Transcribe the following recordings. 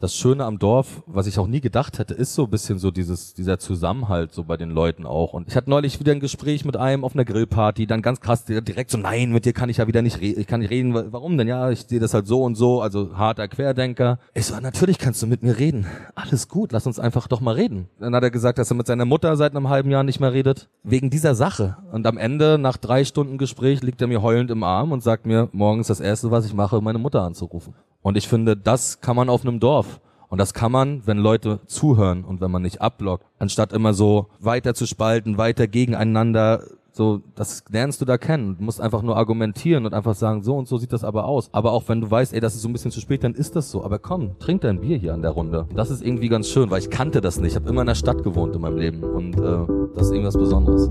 das Schöne am Dorf, was ich auch nie gedacht hätte, ist so ein bisschen so dieses, dieser Zusammenhalt so bei den Leuten auch. Und ich hatte neulich wieder ein Gespräch mit einem auf einer Grillparty, dann ganz krass direkt so, nein, mit dir kann ich ja wieder nicht reden, ich kann nicht reden, warum denn? Ja, ich sehe das halt so und so, also harter Querdenker. Ich so, natürlich kannst du mit mir reden. Alles gut, lass uns einfach doch mal reden. Dann hat er gesagt, dass er mit seiner Mutter seit einem halben Jahr nicht mehr redet. Wegen dieser Sache. Und am Ende, nach drei Stunden Gespräch, liegt er mir heulend im Arm und sagt mir, morgens das erste, was ich mache, meine Mutter anzurufen. Und ich finde, das kann man auf einem Dorf. Und das kann man, wenn Leute zuhören und wenn man nicht abblockt, anstatt immer so weiter zu spalten, weiter gegeneinander, so, das lernst du da kennen. Du musst einfach nur argumentieren und einfach sagen, so und so sieht das aber aus. Aber auch wenn du weißt, ey, das ist so ein bisschen zu spät, dann ist das so. Aber komm, trink dein Bier hier an der Runde. Das ist irgendwie ganz schön, weil ich kannte das nicht. Ich habe immer in der Stadt gewohnt in meinem Leben und äh, das ist irgendwas Besonderes.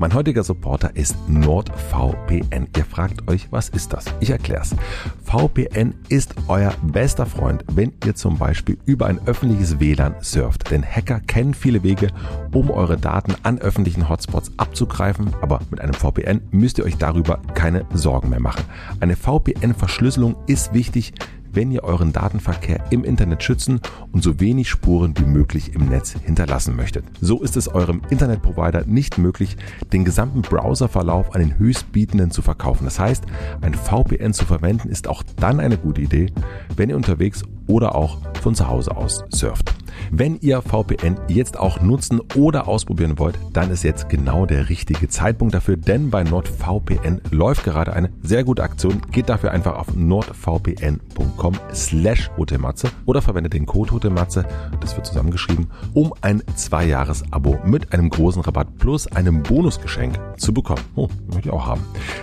Mein heutiger Supporter ist NordVPN. Ihr fragt euch, was ist das? Ich erkläre es. VPN ist euer bester Freund, wenn ihr zum Beispiel über ein öffentliches WLAN surft. Denn Hacker kennen viele Wege, um eure Daten an öffentlichen Hotspots abzugreifen. Aber mit einem VPN müsst ihr euch darüber keine Sorgen mehr machen. Eine VPN-Verschlüsselung ist wichtig, wenn ihr euren Datenverkehr im Internet schützen und so wenig Spuren wie möglich im Netz hinterlassen möchtet. So ist es eurem Internetprovider nicht möglich, den gesamten Browserverlauf an den Höchstbietenden zu verkaufen. Das heißt, ein VPN zu verwenden ist auch dann eine gute Idee, wenn ihr unterwegs oder auch von zu Hause aus surft. Wenn ihr VPN jetzt auch nutzen oder ausprobieren wollt, dann ist jetzt genau der richtige Zeitpunkt dafür, denn bei NordVPN läuft gerade eine sehr gute Aktion. Geht dafür einfach auf nordvpn.com slash hotelmatze oder verwendet den Code hotelmatze, das wird zusammengeschrieben, um ein Zwei-Jahres-Abo mit einem großen Rabatt plus einem Bonusgeschenk zu bekommen. Oh, möchte ich auch haben.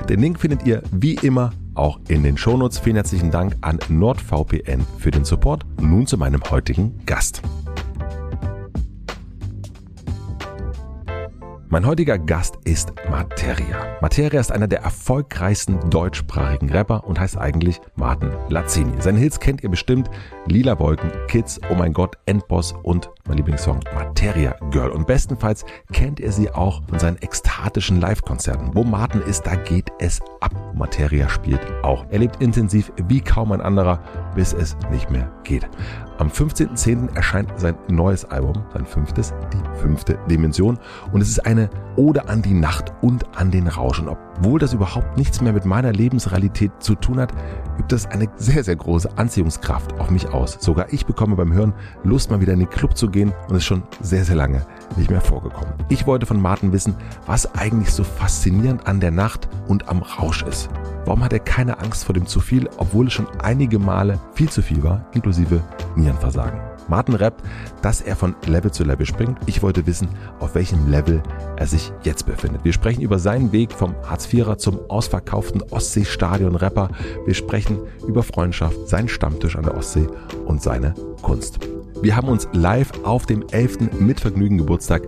Den Link findet ihr wie immer auch in den Shownotes. Vielen herzlichen Dank an NordVPN für den Support. Nun zu meinem heutigen Gast. Mein heutiger Gast ist Materia. Materia ist einer der erfolgreichsten deutschsprachigen Rapper und heißt eigentlich Martin Lazzini. Seine Hits kennt ihr bestimmt. Lila Wolken, Kids, Oh mein Gott, Endboss und mein Lieblingssong Materia Girl. Und bestenfalls kennt ihr sie auch von seinen ekstatischen Live-Konzerten. Wo Martin ist, da geht es ab. Materia spielt auch. Er lebt intensiv wie kaum ein anderer, bis es nicht mehr geht. Am 15.10. erscheint sein neues Album, sein fünftes, die fünfte Dimension. Und es ist eine Ode an die Nacht und an den Rausch. Und obwohl das überhaupt nichts mehr mit meiner Lebensrealität zu tun hat, übt das eine sehr, sehr große Anziehungskraft auf mich aus. Sogar ich bekomme beim Hören Lust, mal wieder in den Club zu gehen und es ist schon sehr, sehr lange nicht mehr vorgekommen. Ich wollte von Martin wissen, was eigentlich so faszinierend an der Nacht und am Rausch ist. Warum hat er keine Angst vor dem zu viel, obwohl es schon einige Male viel zu viel war, inklusive Nierenversagen? Martin rappt, dass er von Level zu Level springt. Ich wollte wissen, auf welchem Level er sich jetzt befindet. Wir sprechen über seinen Weg vom Hartz-IVer zum ausverkauften Ostseestadion-Rapper. Wir sprechen über Freundschaft, seinen Stammtisch an der Ostsee und seine Kunst. Wir haben uns live auf dem 11. Mitvergnügen Geburtstag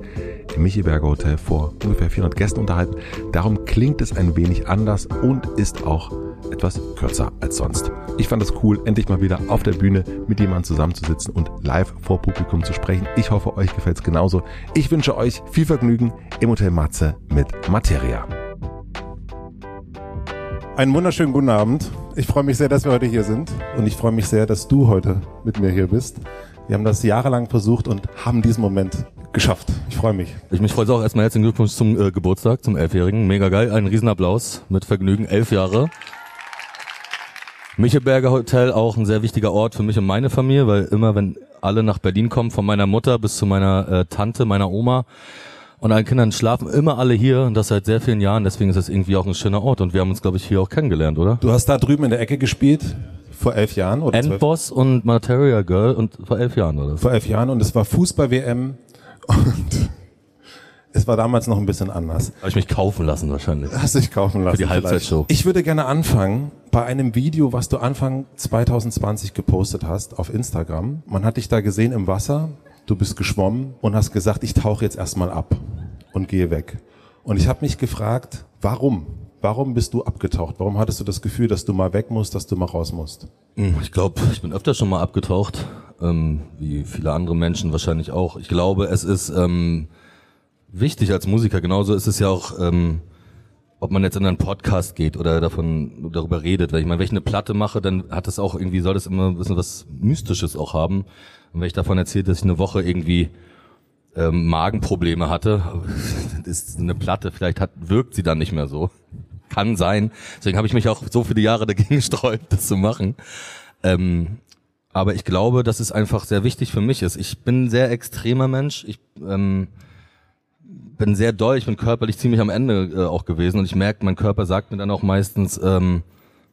im Michiberger Hotel vor ungefähr 400 Gästen unterhalten. Darum klingt es ein wenig anders und ist auch etwas kürzer als sonst. Ich fand es cool, endlich mal wieder auf der Bühne mit jemandem zusammenzusitzen und live vor Publikum zu sprechen. Ich hoffe, euch gefällt es genauso. Ich wünsche euch viel Vergnügen im Hotel Matze mit Materia. Einen wunderschönen guten Abend. Ich freue mich sehr, dass wir heute hier sind und ich freue mich sehr, dass du heute mit mir hier bist. Wir haben das jahrelang versucht und haben diesen Moment geschafft. Ich freue mich. Ich mich freue auch erstmal herzlichen Glückwunsch zum äh, Geburtstag, zum Elfjährigen. Mega geil, ein Riesenapplaus mit Vergnügen, elf Jahre. Michelberger Hotel auch ein sehr wichtiger Ort für mich und meine Familie, weil immer wenn alle nach Berlin kommen, von meiner Mutter bis zu meiner äh, Tante, meiner Oma und allen Kindern schlafen immer alle hier und das seit sehr vielen Jahren. Deswegen ist das irgendwie auch ein schöner Ort und wir haben uns, glaube ich, hier auch kennengelernt, oder? Du hast da drüben in der Ecke gespielt vor elf Jahren oder Endboss und Materia Girl und vor elf Jahren oder? Vor elf Jahren und es war Fußball-WM und es war damals noch ein bisschen anders. Habe ich mich kaufen lassen wahrscheinlich. Hast dich kaufen lassen. Für die Halbzeitshow. Ich würde gerne anfangen bei einem Video, was du Anfang 2020 gepostet hast auf Instagram. Man hat dich da gesehen im Wasser, du bist geschwommen und hast gesagt, ich tauche jetzt erstmal ab und gehe weg. Und ich habe mich gefragt, warum? Warum bist du abgetaucht? Warum hattest du das Gefühl, dass du mal weg musst, dass du mal raus musst? Hm, ich glaube, ich bin öfter schon mal abgetaucht, ähm, wie viele andere Menschen wahrscheinlich auch. Ich glaube, es ist ähm, wichtig als Musiker. Genauso ist es ja auch, ähm, ob man jetzt in einen Podcast geht oder davon darüber redet. Weil ich meine, wenn ich eine Platte mache, dann hat das auch irgendwie, soll das immer ein bisschen was Mystisches auch haben. Und wenn ich davon erzähle, dass ich eine Woche irgendwie ähm, Magenprobleme hatte, ist eine Platte, vielleicht hat, wirkt sie dann nicht mehr so. Kann sein. Deswegen habe ich mich auch so viele Jahre dagegen gesträubt, das zu machen. Ähm, aber ich glaube, dass es einfach sehr wichtig für mich ist. Ich bin ein sehr extremer Mensch. Ich ähm, bin sehr doll, ich bin körperlich ziemlich am Ende äh, auch gewesen und ich merke, mein Körper sagt mir dann auch meistens, ähm,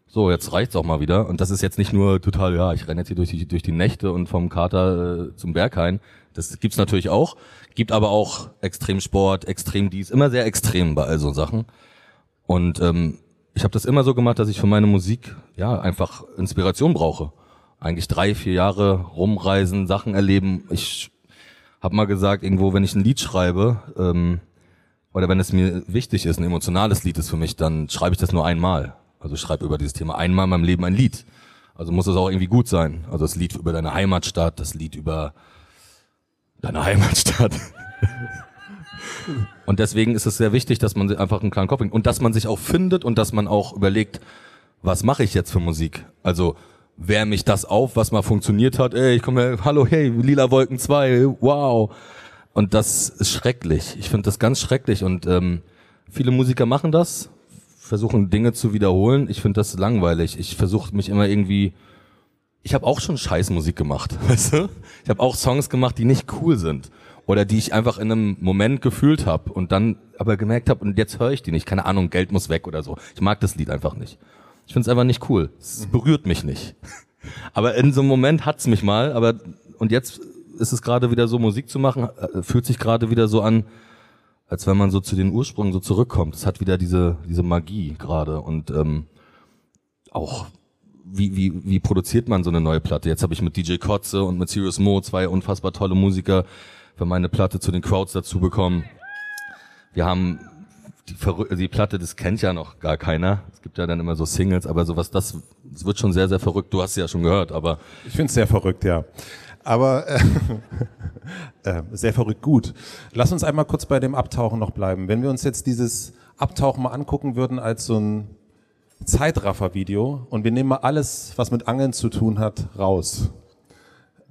so, jetzt reicht's auch mal wieder. Und das ist jetzt nicht nur total, ja, ich renne jetzt hier durch die, durch die Nächte und vom Kater äh, zum Berghain. Das gibt's natürlich auch. Gibt aber auch Extremsport, extrem dies, immer sehr extrem bei all so Sachen. Und ähm, ich habe das immer so gemacht, dass ich für meine Musik ja einfach Inspiration brauche. Eigentlich drei, vier Jahre rumreisen, Sachen erleben. Ich habe mal gesagt, irgendwo, wenn ich ein Lied schreibe, ähm, oder wenn es mir wichtig ist, ein emotionales Lied ist für mich, dann schreibe ich das nur einmal. Also ich schreibe über dieses Thema einmal in meinem Leben ein Lied. Also muss es auch irgendwie gut sein. Also das Lied über deine Heimatstadt, das Lied über deine Heimatstadt. und deswegen ist es sehr wichtig, dass man einfach einen klaren Kopf bringt und dass man sich auch findet und dass man auch überlegt, was mache ich jetzt für Musik? Also wärme mich das auf, was mal funktioniert hat. Ey, ich komme, hallo, hey, Lila Wolken 2, wow. Und das ist schrecklich. Ich finde das ganz schrecklich und ähm, viele Musiker machen das, versuchen Dinge zu wiederholen. Ich finde das langweilig. Ich versuche mich immer irgendwie ich habe auch schon Scheißmusik gemacht, weißt du? Ich habe auch Songs gemacht, die nicht cool sind oder die ich einfach in einem Moment gefühlt habe und dann aber gemerkt habe und jetzt höre ich die nicht. Keine Ahnung, Geld muss weg oder so. Ich mag das Lied einfach nicht. Ich finde es einfach nicht cool. Es berührt mich nicht. Aber in so einem Moment hat's mich mal, aber und jetzt ist es gerade wieder so, Musik zu machen, äh, fühlt sich gerade wieder so an, als wenn man so zu den Ursprüngen so zurückkommt. Es hat wieder diese, diese Magie gerade und ähm, auch wie, wie, wie produziert man so eine neue Platte? Jetzt habe ich mit DJ Kotze und mit Serious Mo zwei unfassbar tolle Musiker für meine Platte zu den Crowds dazu bekommen. Wir haben die, die Platte, das kennt ja noch gar keiner. Es gibt ja dann immer so Singles, aber sowas, das, das wird schon sehr, sehr verrückt. Du hast sie ja schon gehört, aber. Ich finde es sehr verrückt, ja. Aber äh, äh, sehr verrückt gut. Lass uns einmal kurz bei dem Abtauchen noch bleiben. Wenn wir uns jetzt dieses Abtauchen mal angucken würden als so ein Zeitraffer-Video und wir nehmen mal alles, was mit Angeln zu tun hat, raus.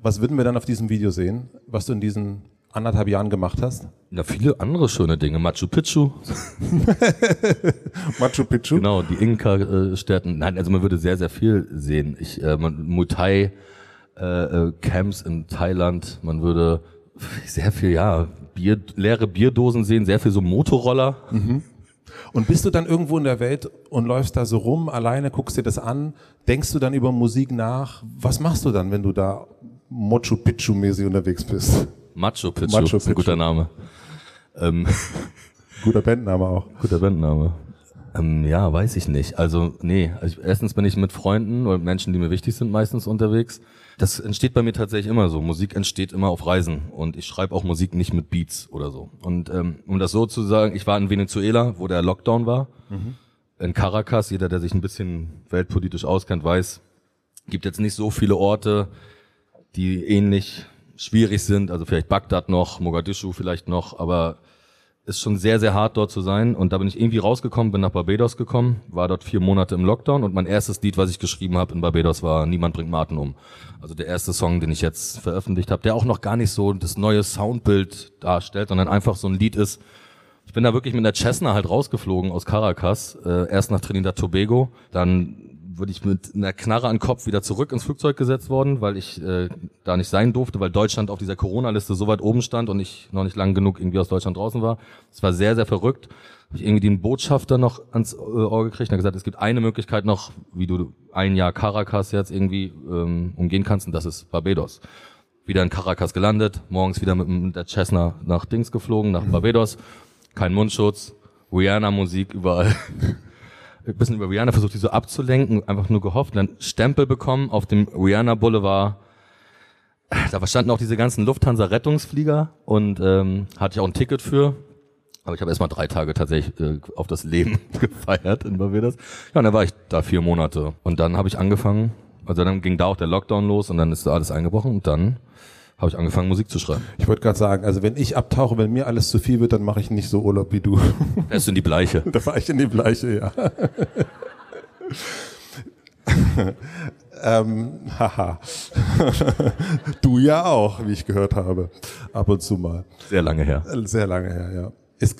Was würden wir dann auf diesem Video sehen, was du in diesen anderthalb Jahren gemacht hast? Ja, viele andere schöne Dinge. Machu Picchu. Machu Picchu? Genau, die Inka-Städten. Nein, also man würde sehr, sehr viel sehen. Ich, äh, man, Muay äh, äh, Camps in Thailand. Man würde sehr viel, ja, Bier, leere Bierdosen sehen, sehr viel so Motorroller. Mhm. Und bist du dann irgendwo in der Welt und läufst da so rum, alleine, guckst dir das an, denkst du dann über Musik nach? Was machst du dann, wenn du da Machu Picchu-mäßig unterwegs bist? Machu Picchu, Machu Picchu. ist ein guter Name. Ähm. Guter Bandname auch. Guter Bandname. Ähm, ja, weiß ich nicht. Also, nee. Also, erstens bin ich mit Freunden oder Menschen, die mir wichtig sind, meistens unterwegs. Das entsteht bei mir tatsächlich immer so. Musik entsteht immer auf Reisen und ich schreibe auch Musik nicht mit Beats oder so. Und ähm, um das so zu sagen, ich war in Venezuela, wo der Lockdown war, mhm. in Caracas. Jeder, der sich ein bisschen weltpolitisch auskennt, weiß, gibt jetzt nicht so viele Orte, die ähnlich schwierig sind. Also vielleicht Bagdad noch, Mogadischu vielleicht noch, aber ist schon sehr, sehr hart dort zu sein. Und da bin ich irgendwie rausgekommen, bin nach Barbados gekommen, war dort vier Monate im Lockdown und mein erstes Lied, was ich geschrieben habe in Barbados, war Niemand bringt Martin um. Also der erste Song, den ich jetzt veröffentlicht habe, der auch noch gar nicht so das neue Soundbild darstellt, sondern einfach so ein Lied ist. Ich bin da wirklich mit der Cessna halt rausgeflogen aus Caracas, äh, erst nach Trinidad Tobago, dann wurde ich mit einer Knarre an Kopf wieder zurück ins Flugzeug gesetzt worden, weil ich äh, da nicht sein durfte, weil Deutschland auf dieser Corona-Liste so weit oben stand und ich noch nicht lang genug irgendwie aus Deutschland draußen war. Es war sehr, sehr verrückt. Hab ich irgendwie den Botschafter noch ans äh, Ohr gekriegt und hat gesagt, es gibt eine Möglichkeit noch, wie du ein Jahr Caracas jetzt irgendwie ähm, umgehen kannst und das ist Barbados. Wieder in Caracas gelandet, morgens wieder mit, der Cessna nach Dings geflogen, nach Barbados. Kein Mundschutz, Rihanna-Musik überall. ein bisschen über Rihanna versucht, die so abzulenken, einfach nur gehofft, dann Stempel bekommen auf dem Rihanna Boulevard. Da standen auch diese ganzen Lufthansa-Rettungsflieger und ähm, hatte ich auch ein Ticket für. Aber ich habe erstmal drei Tage tatsächlich äh, auf das Leben gefeiert in Barbados. Ja, und dann war ich da vier Monate. Und dann habe ich angefangen, also dann ging da auch der Lockdown los und dann ist da alles eingebrochen und dann habe ich angefangen, Musik zu schreiben. Ich wollte gerade sagen, also wenn ich abtauche, wenn mir alles zu viel wird, dann mache ich nicht so Urlaub wie du. Fährst du in die Bleiche? da fahre ich in die Bleiche, ja. ähm, haha. du ja auch, wie ich gehört habe. Ab und zu mal. Sehr lange her. Sehr lange her, ja. Ist,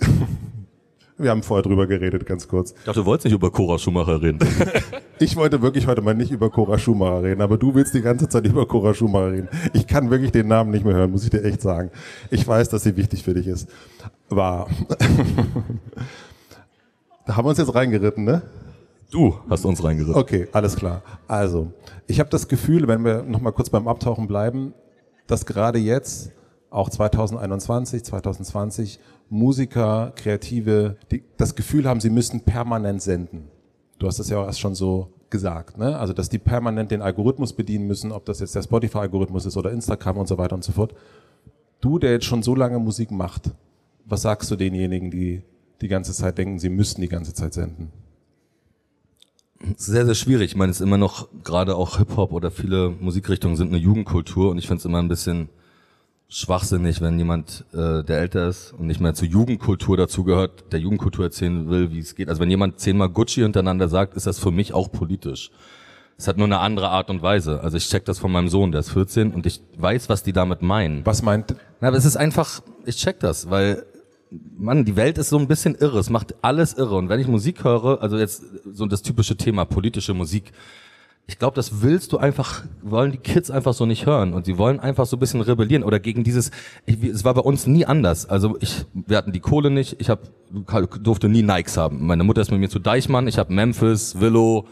wir haben vorher drüber geredet, ganz kurz. Ich dachte, du wolltest nicht über Cora Schumacher reden. ich wollte wirklich heute mal nicht über Cora Schumacher reden, aber du willst die ganze Zeit über Cora Schumacher reden. Ich kann wirklich den Namen nicht mehr hören, muss ich dir echt sagen. Ich weiß, dass sie wichtig für dich ist. War. da haben wir uns jetzt reingeritten, ne? Du hast uns reingeritten. Okay, alles klar. Also, ich habe das Gefühl, wenn wir nochmal kurz beim Abtauchen bleiben, dass gerade jetzt, auch 2021, 2020, Musiker, Kreative, die das Gefühl haben, sie müssen permanent senden. Du hast das ja auch erst schon so gesagt, ne? Also, dass die permanent den Algorithmus bedienen müssen, ob das jetzt der Spotify-Algorithmus ist oder Instagram und so weiter und so fort. Du, der jetzt schon so lange Musik macht, was sagst du denjenigen, die die ganze Zeit denken, sie müssten die ganze Zeit senden? sehr, sehr schwierig. Ich meine, es ist immer noch, gerade auch Hip-Hop oder viele Musikrichtungen sind eine Jugendkultur und ich finde es immer ein bisschen schwachsinnig, wenn jemand, äh, der älter ist und nicht mehr zur Jugendkultur dazugehört, der Jugendkultur erzählen will, wie es geht. Also wenn jemand zehnmal Gucci hintereinander sagt, ist das für mich auch politisch. Es hat nur eine andere Art und Weise. Also ich check das von meinem Sohn, der ist 14 und ich weiß, was die damit meinen. Was meint? Na, aber es ist einfach, ich check das, weil Mann, die Welt ist so ein bisschen irre. Es macht alles irre. Und wenn ich Musik höre, also jetzt so das typische Thema, politische Musik, ich glaube, das willst du einfach, wollen die Kids einfach so nicht hören. Und sie wollen einfach so ein bisschen rebellieren oder gegen dieses, ich, es war bei uns nie anders. Also ich, wir hatten die Kohle nicht, ich hab, durfte nie Nikes haben. Meine Mutter ist mit mir zu Deichmann, ich habe Memphis, Willow,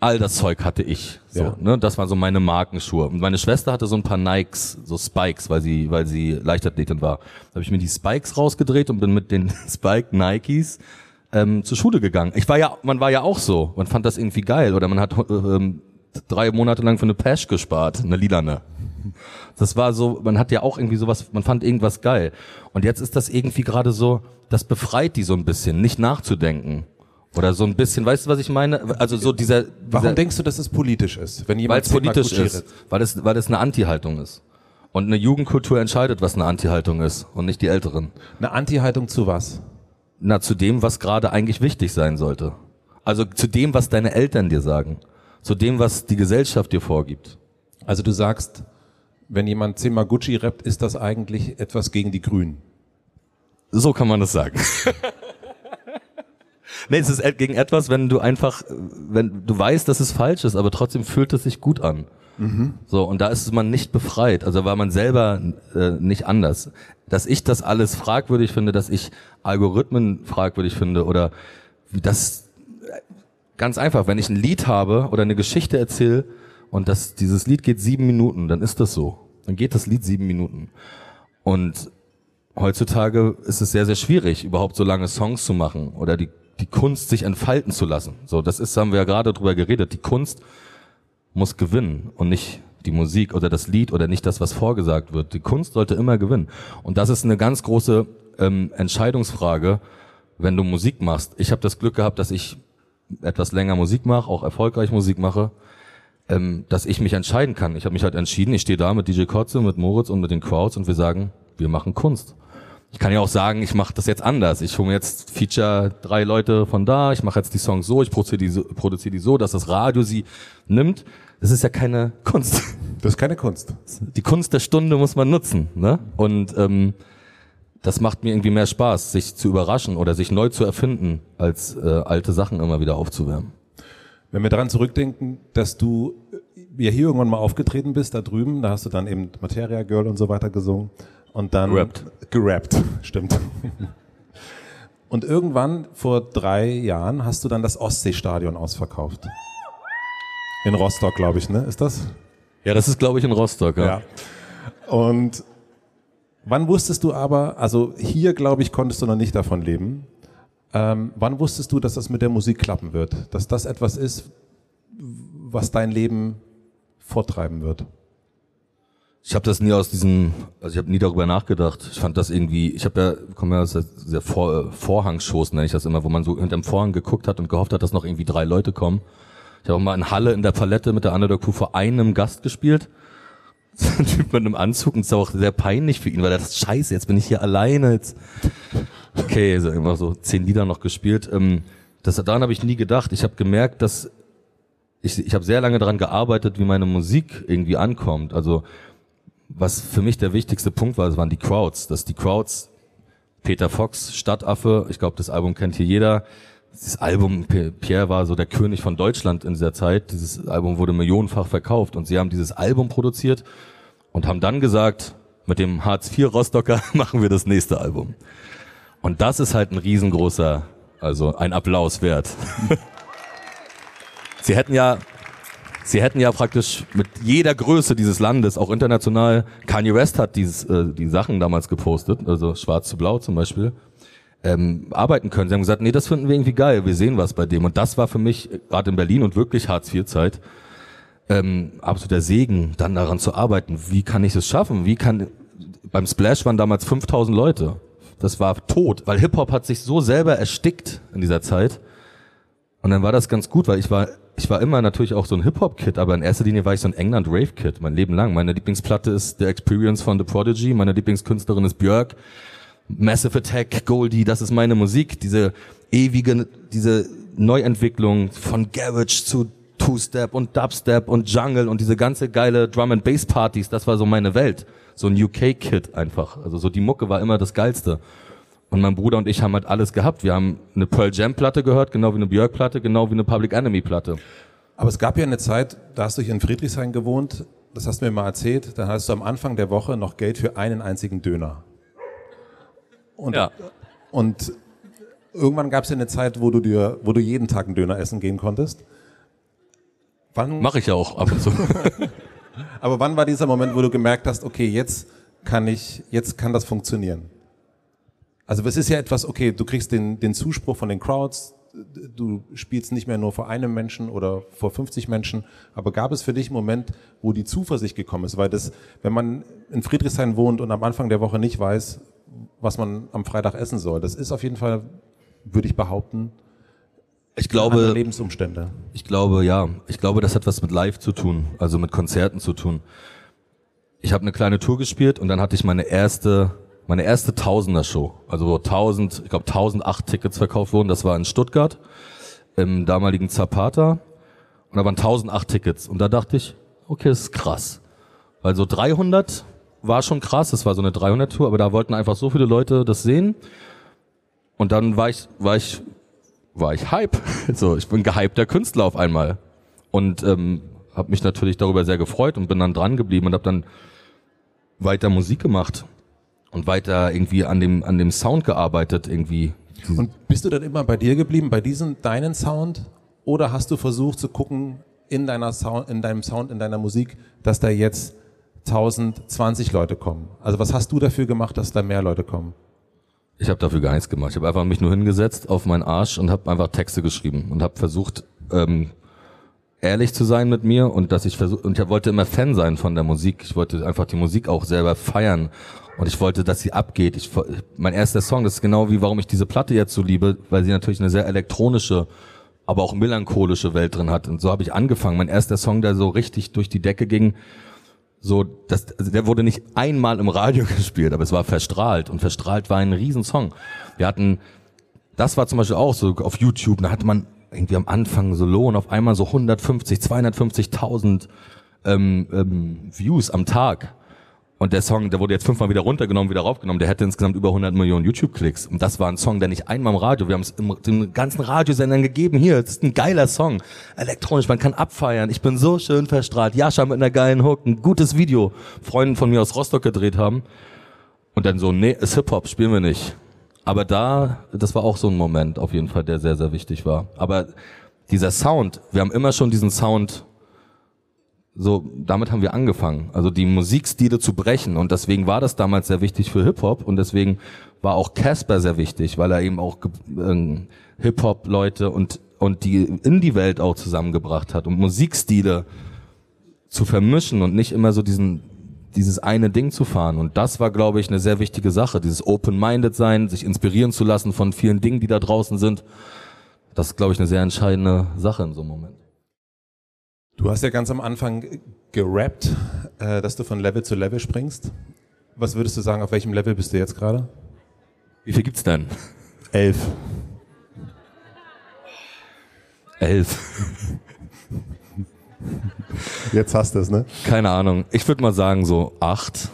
all das Zeug hatte ich. So, ja. ne? Das waren so meine Markenschuhe. Und meine Schwester hatte so ein paar Nikes, so Spikes, weil sie, weil sie Leichtathletin war. Da habe ich mir die Spikes rausgedreht und bin mit den Spike Nikes ähm, zur Schule gegangen. Ich war ja, man war ja auch so. Man fand das irgendwie geil. Oder man hat ähm, drei Monate lang für eine Pesh gespart, eine lilane. Das war so, man hat ja auch irgendwie sowas, man fand irgendwas geil. Und jetzt ist das irgendwie gerade so, das befreit die so ein bisschen, nicht nachzudenken. Oder so ein bisschen, weißt du, was ich meine? Also so dieser. dieser Warum denkst du, dass es politisch ist, wenn jemand weil es politisch ist, weil es weil es eine Anti-Haltung ist. Und eine Jugendkultur entscheidet, was eine Anti-Haltung ist und nicht die Älteren. Eine Anti-Haltung zu was? Na, zu dem, was gerade eigentlich wichtig sein sollte. Also zu dem, was deine Eltern dir sagen. Zu dem, was die Gesellschaft dir vorgibt. Also du sagst, wenn jemand zehnmal Gucci rappt, ist das eigentlich etwas gegen die Grünen. So kann man das sagen. Nee, es ist gegen etwas, wenn du einfach, wenn du weißt, dass es falsch ist, aber trotzdem fühlt es sich gut an. Mhm. So, und da ist man nicht befreit. Also war man selber äh, nicht anders. Dass ich das alles fragwürdig finde, dass ich Algorithmen fragwürdig finde oder das ganz einfach, wenn ich ein Lied habe oder eine Geschichte erzähle und das, dieses Lied geht sieben Minuten, dann ist das so. Dann geht das Lied sieben Minuten. Und heutzutage ist es sehr, sehr schwierig, überhaupt so lange Songs zu machen oder die die Kunst sich entfalten zu lassen. So, das ist, haben wir ja gerade drüber geredet. Die Kunst muss gewinnen und nicht die Musik oder das Lied oder nicht das, was vorgesagt wird. Die Kunst sollte immer gewinnen. Und das ist eine ganz große ähm, Entscheidungsfrage, wenn du Musik machst. Ich habe das Glück gehabt, dass ich etwas länger Musik mache, auch erfolgreich Musik mache, ähm, dass ich mich entscheiden kann. Ich habe mich halt entschieden, ich stehe da mit DJ Kotze, mit Moritz und mit den Crowds und wir sagen, wir machen Kunst. Ich kann ja auch sagen, ich mache das jetzt anders. Ich hole mir jetzt Feature drei Leute von da, ich mache jetzt die Songs so, ich produziere die, so, produziere die so, dass das Radio sie nimmt. Das ist ja keine Kunst. Das ist keine Kunst. Die Kunst der Stunde muss man nutzen. Ne? Und ähm, das macht mir irgendwie mehr Spaß, sich zu überraschen oder sich neu zu erfinden, als äh, alte Sachen immer wieder aufzuwärmen. Wenn wir daran zurückdenken, dass du ja hier irgendwann mal aufgetreten bist, da drüben, da hast du dann eben Materia Girl und so weiter gesungen. Und dann gerappt. gerappt, stimmt. Und irgendwann vor drei Jahren hast du dann das Ostseestadion ausverkauft. In Rostock, glaube ich, ne? Ist das? Ja, das ist, glaube ich, in Rostock, ja. ja. Und wann wusstest du aber, also hier, glaube ich, konntest du noch nicht davon leben. Ähm, wann wusstest du, dass das mit der Musik klappen wird? Dass das etwas ist, was dein Leben vortreiben wird? Ich habe das nie aus diesem, also ich habe nie darüber nachgedacht. Ich fand das irgendwie, ich habe ja, komme ja aus dieser Vor, Vorhangschoß, nenne ich das immer, wo man so hinterm Vorhang geguckt hat und gehofft hat, dass noch irgendwie drei Leute kommen. Ich habe auch mal in Halle in der Palette mit der Underdog Crew vor einem Gast gespielt. Ein Typ mit einem Anzug und es war auch sehr peinlich für ihn, weil er das Scheiße, jetzt bin ich hier alleine. Jetzt. Okay, also immer so zehn Lieder noch gespielt. Ähm, das, daran habe ich nie gedacht. Ich habe gemerkt, dass ich, ich habe sehr lange daran gearbeitet, wie meine Musik irgendwie ankommt. Also was für mich der wichtigste Punkt war, das waren die Crowds. Dass die Crowds, Peter Fox, Stadtaffe, ich glaube, das Album kennt hier jeder. Dieses Album, Pierre war so der König von Deutschland in dieser Zeit. Dieses Album wurde millionenfach verkauft und sie haben dieses Album produziert und haben dann gesagt, mit dem Hartz IV Rostocker machen wir das nächste Album. Und das ist halt ein riesengroßer, also ein Applaus wert. sie hätten ja Sie hätten ja praktisch mit jeder Größe dieses Landes, auch international, Kanye West hat dieses, äh, die Sachen damals gepostet, also schwarz zu blau zum Beispiel, ähm, arbeiten können. Sie haben gesagt, nee, das finden wir irgendwie geil, wir sehen was bei dem. Und das war für mich, gerade in Berlin und wirklich Hartz-IV-Zeit, ähm, absoluter Segen, dann daran zu arbeiten. Wie kann ich es schaffen? Wie kann, beim Splash waren damals 5000 Leute. Das war tot, weil Hip-Hop hat sich so selber erstickt in dieser Zeit. Und dann war das ganz gut, weil ich war ich war immer natürlich auch so ein Hip-Hop-Kid, aber in erster Linie war ich so ein England-Rave-Kid, mein Leben lang. Meine Lieblingsplatte ist The Experience von The Prodigy, meine Lieblingskünstlerin ist Björk, Massive Attack, Goldie, das ist meine Musik, diese ewige, diese Neuentwicklung von Garage zu Two-Step und Dubstep und Jungle und diese ganze geile Drum-and-Bass-Partys, das war so meine Welt. So ein UK-Kid einfach. Also so die Mucke war immer das Geilste. Und mein Bruder und ich haben halt alles gehabt. Wir haben eine Pearl Jam Platte gehört, genau wie eine Björk Platte, genau wie eine Public Enemy Platte. Aber es gab ja eine Zeit, da hast du hier in Friedrichshain gewohnt, das hast du mir mal erzählt, dann hattest du am Anfang der Woche noch Geld für einen einzigen Döner. Und, ja. und irgendwann gab es ja eine Zeit, wo du dir, wo du jeden Tag einen Döner essen gehen konntest. Wann? Mache ich ja auch ab und zu. Aber wann war dieser Moment, wo du gemerkt hast, okay, jetzt kann ich, jetzt kann das funktionieren? Also es ist ja etwas, okay, du kriegst den, den Zuspruch von den Crowds, du spielst nicht mehr nur vor einem Menschen oder vor 50 Menschen, aber gab es für dich einen Moment, wo die Zuversicht gekommen ist? Weil das, wenn man in Friedrichshain wohnt und am Anfang der Woche nicht weiß, was man am Freitag essen soll, das ist auf jeden Fall, würde ich behaupten, ich glaube, Lebensumstände. Ich glaube, ja. Ich glaube, das hat was mit Live zu tun, also mit Konzerten zu tun. Ich habe eine kleine Tour gespielt und dann hatte ich meine erste meine erste Tausender-Show, also wo 1000, ich glaube 1008 Tickets verkauft wurden, das war in Stuttgart, im damaligen Zapata. Und da waren 1008 Tickets. Und da dachte ich, okay, das ist krass. Weil so 300 war schon krass, das war so eine 300-Tour, aber da wollten einfach so viele Leute das sehen. Und dann war ich, war ich, war ich Hype. So, ich bin gehypter Künstler auf einmal. Und ähm, habe mich natürlich darüber sehr gefreut und bin dann dran geblieben und habe dann weiter Musik gemacht und weiter irgendwie an dem, an dem Sound gearbeitet irgendwie. Und bist du dann immer bei dir geblieben, bei diesem deinen Sound? Oder hast du versucht zu gucken in deiner Sound, in deinem Sound, in deiner Musik, dass da jetzt 1020 Leute kommen? Also was hast du dafür gemacht, dass da mehr Leute kommen? Ich habe dafür gar nichts gemacht. Ich habe einfach mich nur hingesetzt auf meinen Arsch und habe einfach Texte geschrieben und habe versucht, ähm, ehrlich zu sein mit mir und dass ich versuche und ich wollte immer Fan sein von der Musik. Ich wollte einfach die Musik auch selber feiern und ich wollte, dass sie abgeht. Ich, mein erster Song, das ist genau wie, warum ich diese Platte jetzt so liebe, weil sie natürlich eine sehr elektronische, aber auch melancholische Welt drin hat. Und so habe ich angefangen. Mein erster Song, der so richtig durch die Decke ging, so, das, also der wurde nicht einmal im Radio gespielt, aber es war verstrahlt. Und verstrahlt war ein Riesensong. Wir hatten, das war zum Beispiel auch so auf YouTube, da hatte man irgendwie am Anfang so Lohn auf einmal so 150, 250.000 ähm, ähm, Views am Tag. Und der Song, der wurde jetzt fünfmal wieder runtergenommen, wieder raufgenommen, der hätte insgesamt über 100 Millionen YouTube-Klicks. Und das war ein Song, der nicht einmal im Radio, wir haben es im, im ganzen Radiosendern gegeben, hier, das ist ein geiler Song. Elektronisch, man kann abfeiern, ich bin so schön verstrahlt. Jascha mit einer geilen Hook, ein gutes Video, Freunde von mir aus Rostock gedreht haben. Und dann so, nee, ist Hip-Hop, spielen wir nicht. Aber da, das war auch so ein Moment auf jeden Fall, der sehr, sehr wichtig war. Aber dieser Sound, wir haben immer schon diesen Sound so, damit haben wir angefangen. Also die Musikstile zu brechen. Und deswegen war das damals sehr wichtig für Hip-Hop. Und deswegen war auch Casper sehr wichtig, weil er eben auch äh, Hip-Hop-Leute und, und die Indie-Welt auch zusammengebracht hat, um Musikstile zu vermischen und nicht immer so diesen dieses eine Ding zu fahren. Und das war, glaube ich, eine sehr wichtige Sache. Dieses Open-Minded sein, sich inspirieren zu lassen von vielen Dingen, die da draußen sind. Das ist, glaube ich, eine sehr entscheidende Sache in so einem Moment. Du hast ja ganz am Anfang gerappt, äh, dass du von Level zu Level springst. Was würdest du sagen, auf welchem Level bist du jetzt gerade? Wie viel gibt's denn? Elf. Elf. Jetzt hast du es, ne? Keine Ahnung. Ich würde mal sagen so acht.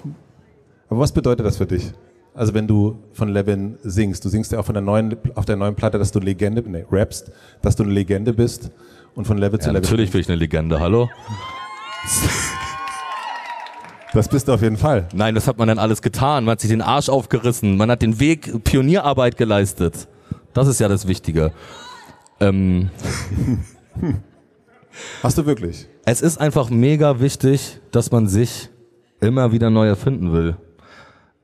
Aber was bedeutet das für dich? Also wenn du von Levin singst, du singst ja auch von der neuen, auf der neuen Platte, dass du Legende, nee, rappst, dass du eine Legende bist und von Level Ja, zu Level. natürlich bin ich eine Legende, hallo? Das bist du auf jeden Fall. Nein, das hat man dann alles getan. Man hat sich den Arsch aufgerissen. Man hat den Weg, Pionierarbeit geleistet. Das ist ja das Wichtige. Ähm, Hast du wirklich? es ist einfach mega wichtig, dass man sich immer wieder neu erfinden will.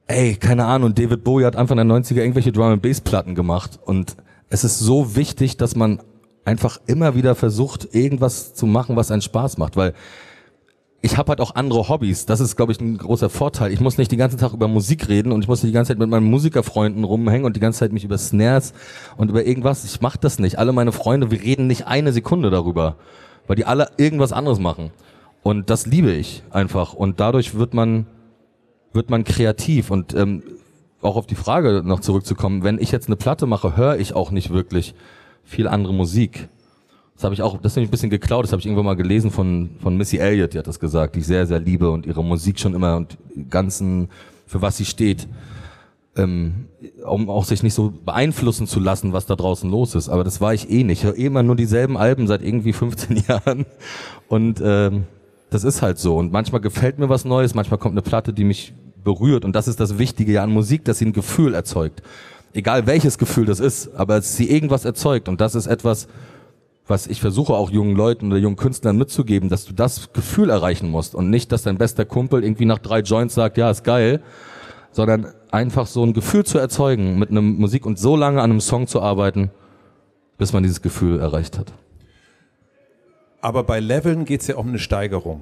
Ey, keine Ahnung, David Bowie hat Anfang der 90er irgendwelche Drum and Bass Platten gemacht und es ist so wichtig, dass man einfach immer wieder versucht, irgendwas zu machen, was einen Spaß macht, weil ich habe halt auch andere Hobbys. Das ist, glaube ich, ein großer Vorteil. Ich muss nicht den ganzen Tag über Musik reden und ich muss nicht die ganze Zeit mit meinen Musikerfreunden rumhängen und die ganze Zeit mich über Snares und über irgendwas. Ich mache das nicht. Alle meine Freunde, wir reden nicht eine Sekunde darüber, weil die alle irgendwas anderes machen. Und das liebe ich einfach. Und dadurch wird man wird man kreativ und ähm, auch auf die Frage noch zurückzukommen, wenn ich jetzt eine Platte mache, höre ich auch nicht wirklich viel andere Musik. Das habe ich auch, das habe ich ein bisschen geklaut, das habe ich irgendwann mal gelesen von, von Missy Elliott, die hat das gesagt, die ich sehr, sehr liebe und ihre Musik schon immer und ganzen, für was sie steht, ähm, um auch sich nicht so beeinflussen zu lassen, was da draußen los ist. Aber das war ich eh nicht. Ich höre eh immer nur dieselben Alben seit irgendwie 15 Jahren und ähm, das ist halt so. Und manchmal gefällt mir was Neues, manchmal kommt eine Platte, die mich berührt. Und das ist das Wichtige an Musik, dass sie ein Gefühl erzeugt. Egal welches Gefühl das ist, aber dass sie irgendwas erzeugt. Und das ist etwas, was ich versuche auch jungen Leuten oder jungen Künstlern mitzugeben, dass du das Gefühl erreichen musst und nicht, dass dein bester Kumpel irgendwie nach drei Joints sagt, ja, ist geil, sondern einfach so ein Gefühl zu erzeugen mit einem Musik und so lange an einem Song zu arbeiten, bis man dieses Gefühl erreicht hat. Aber bei Leveln geht es ja um eine Steigerung.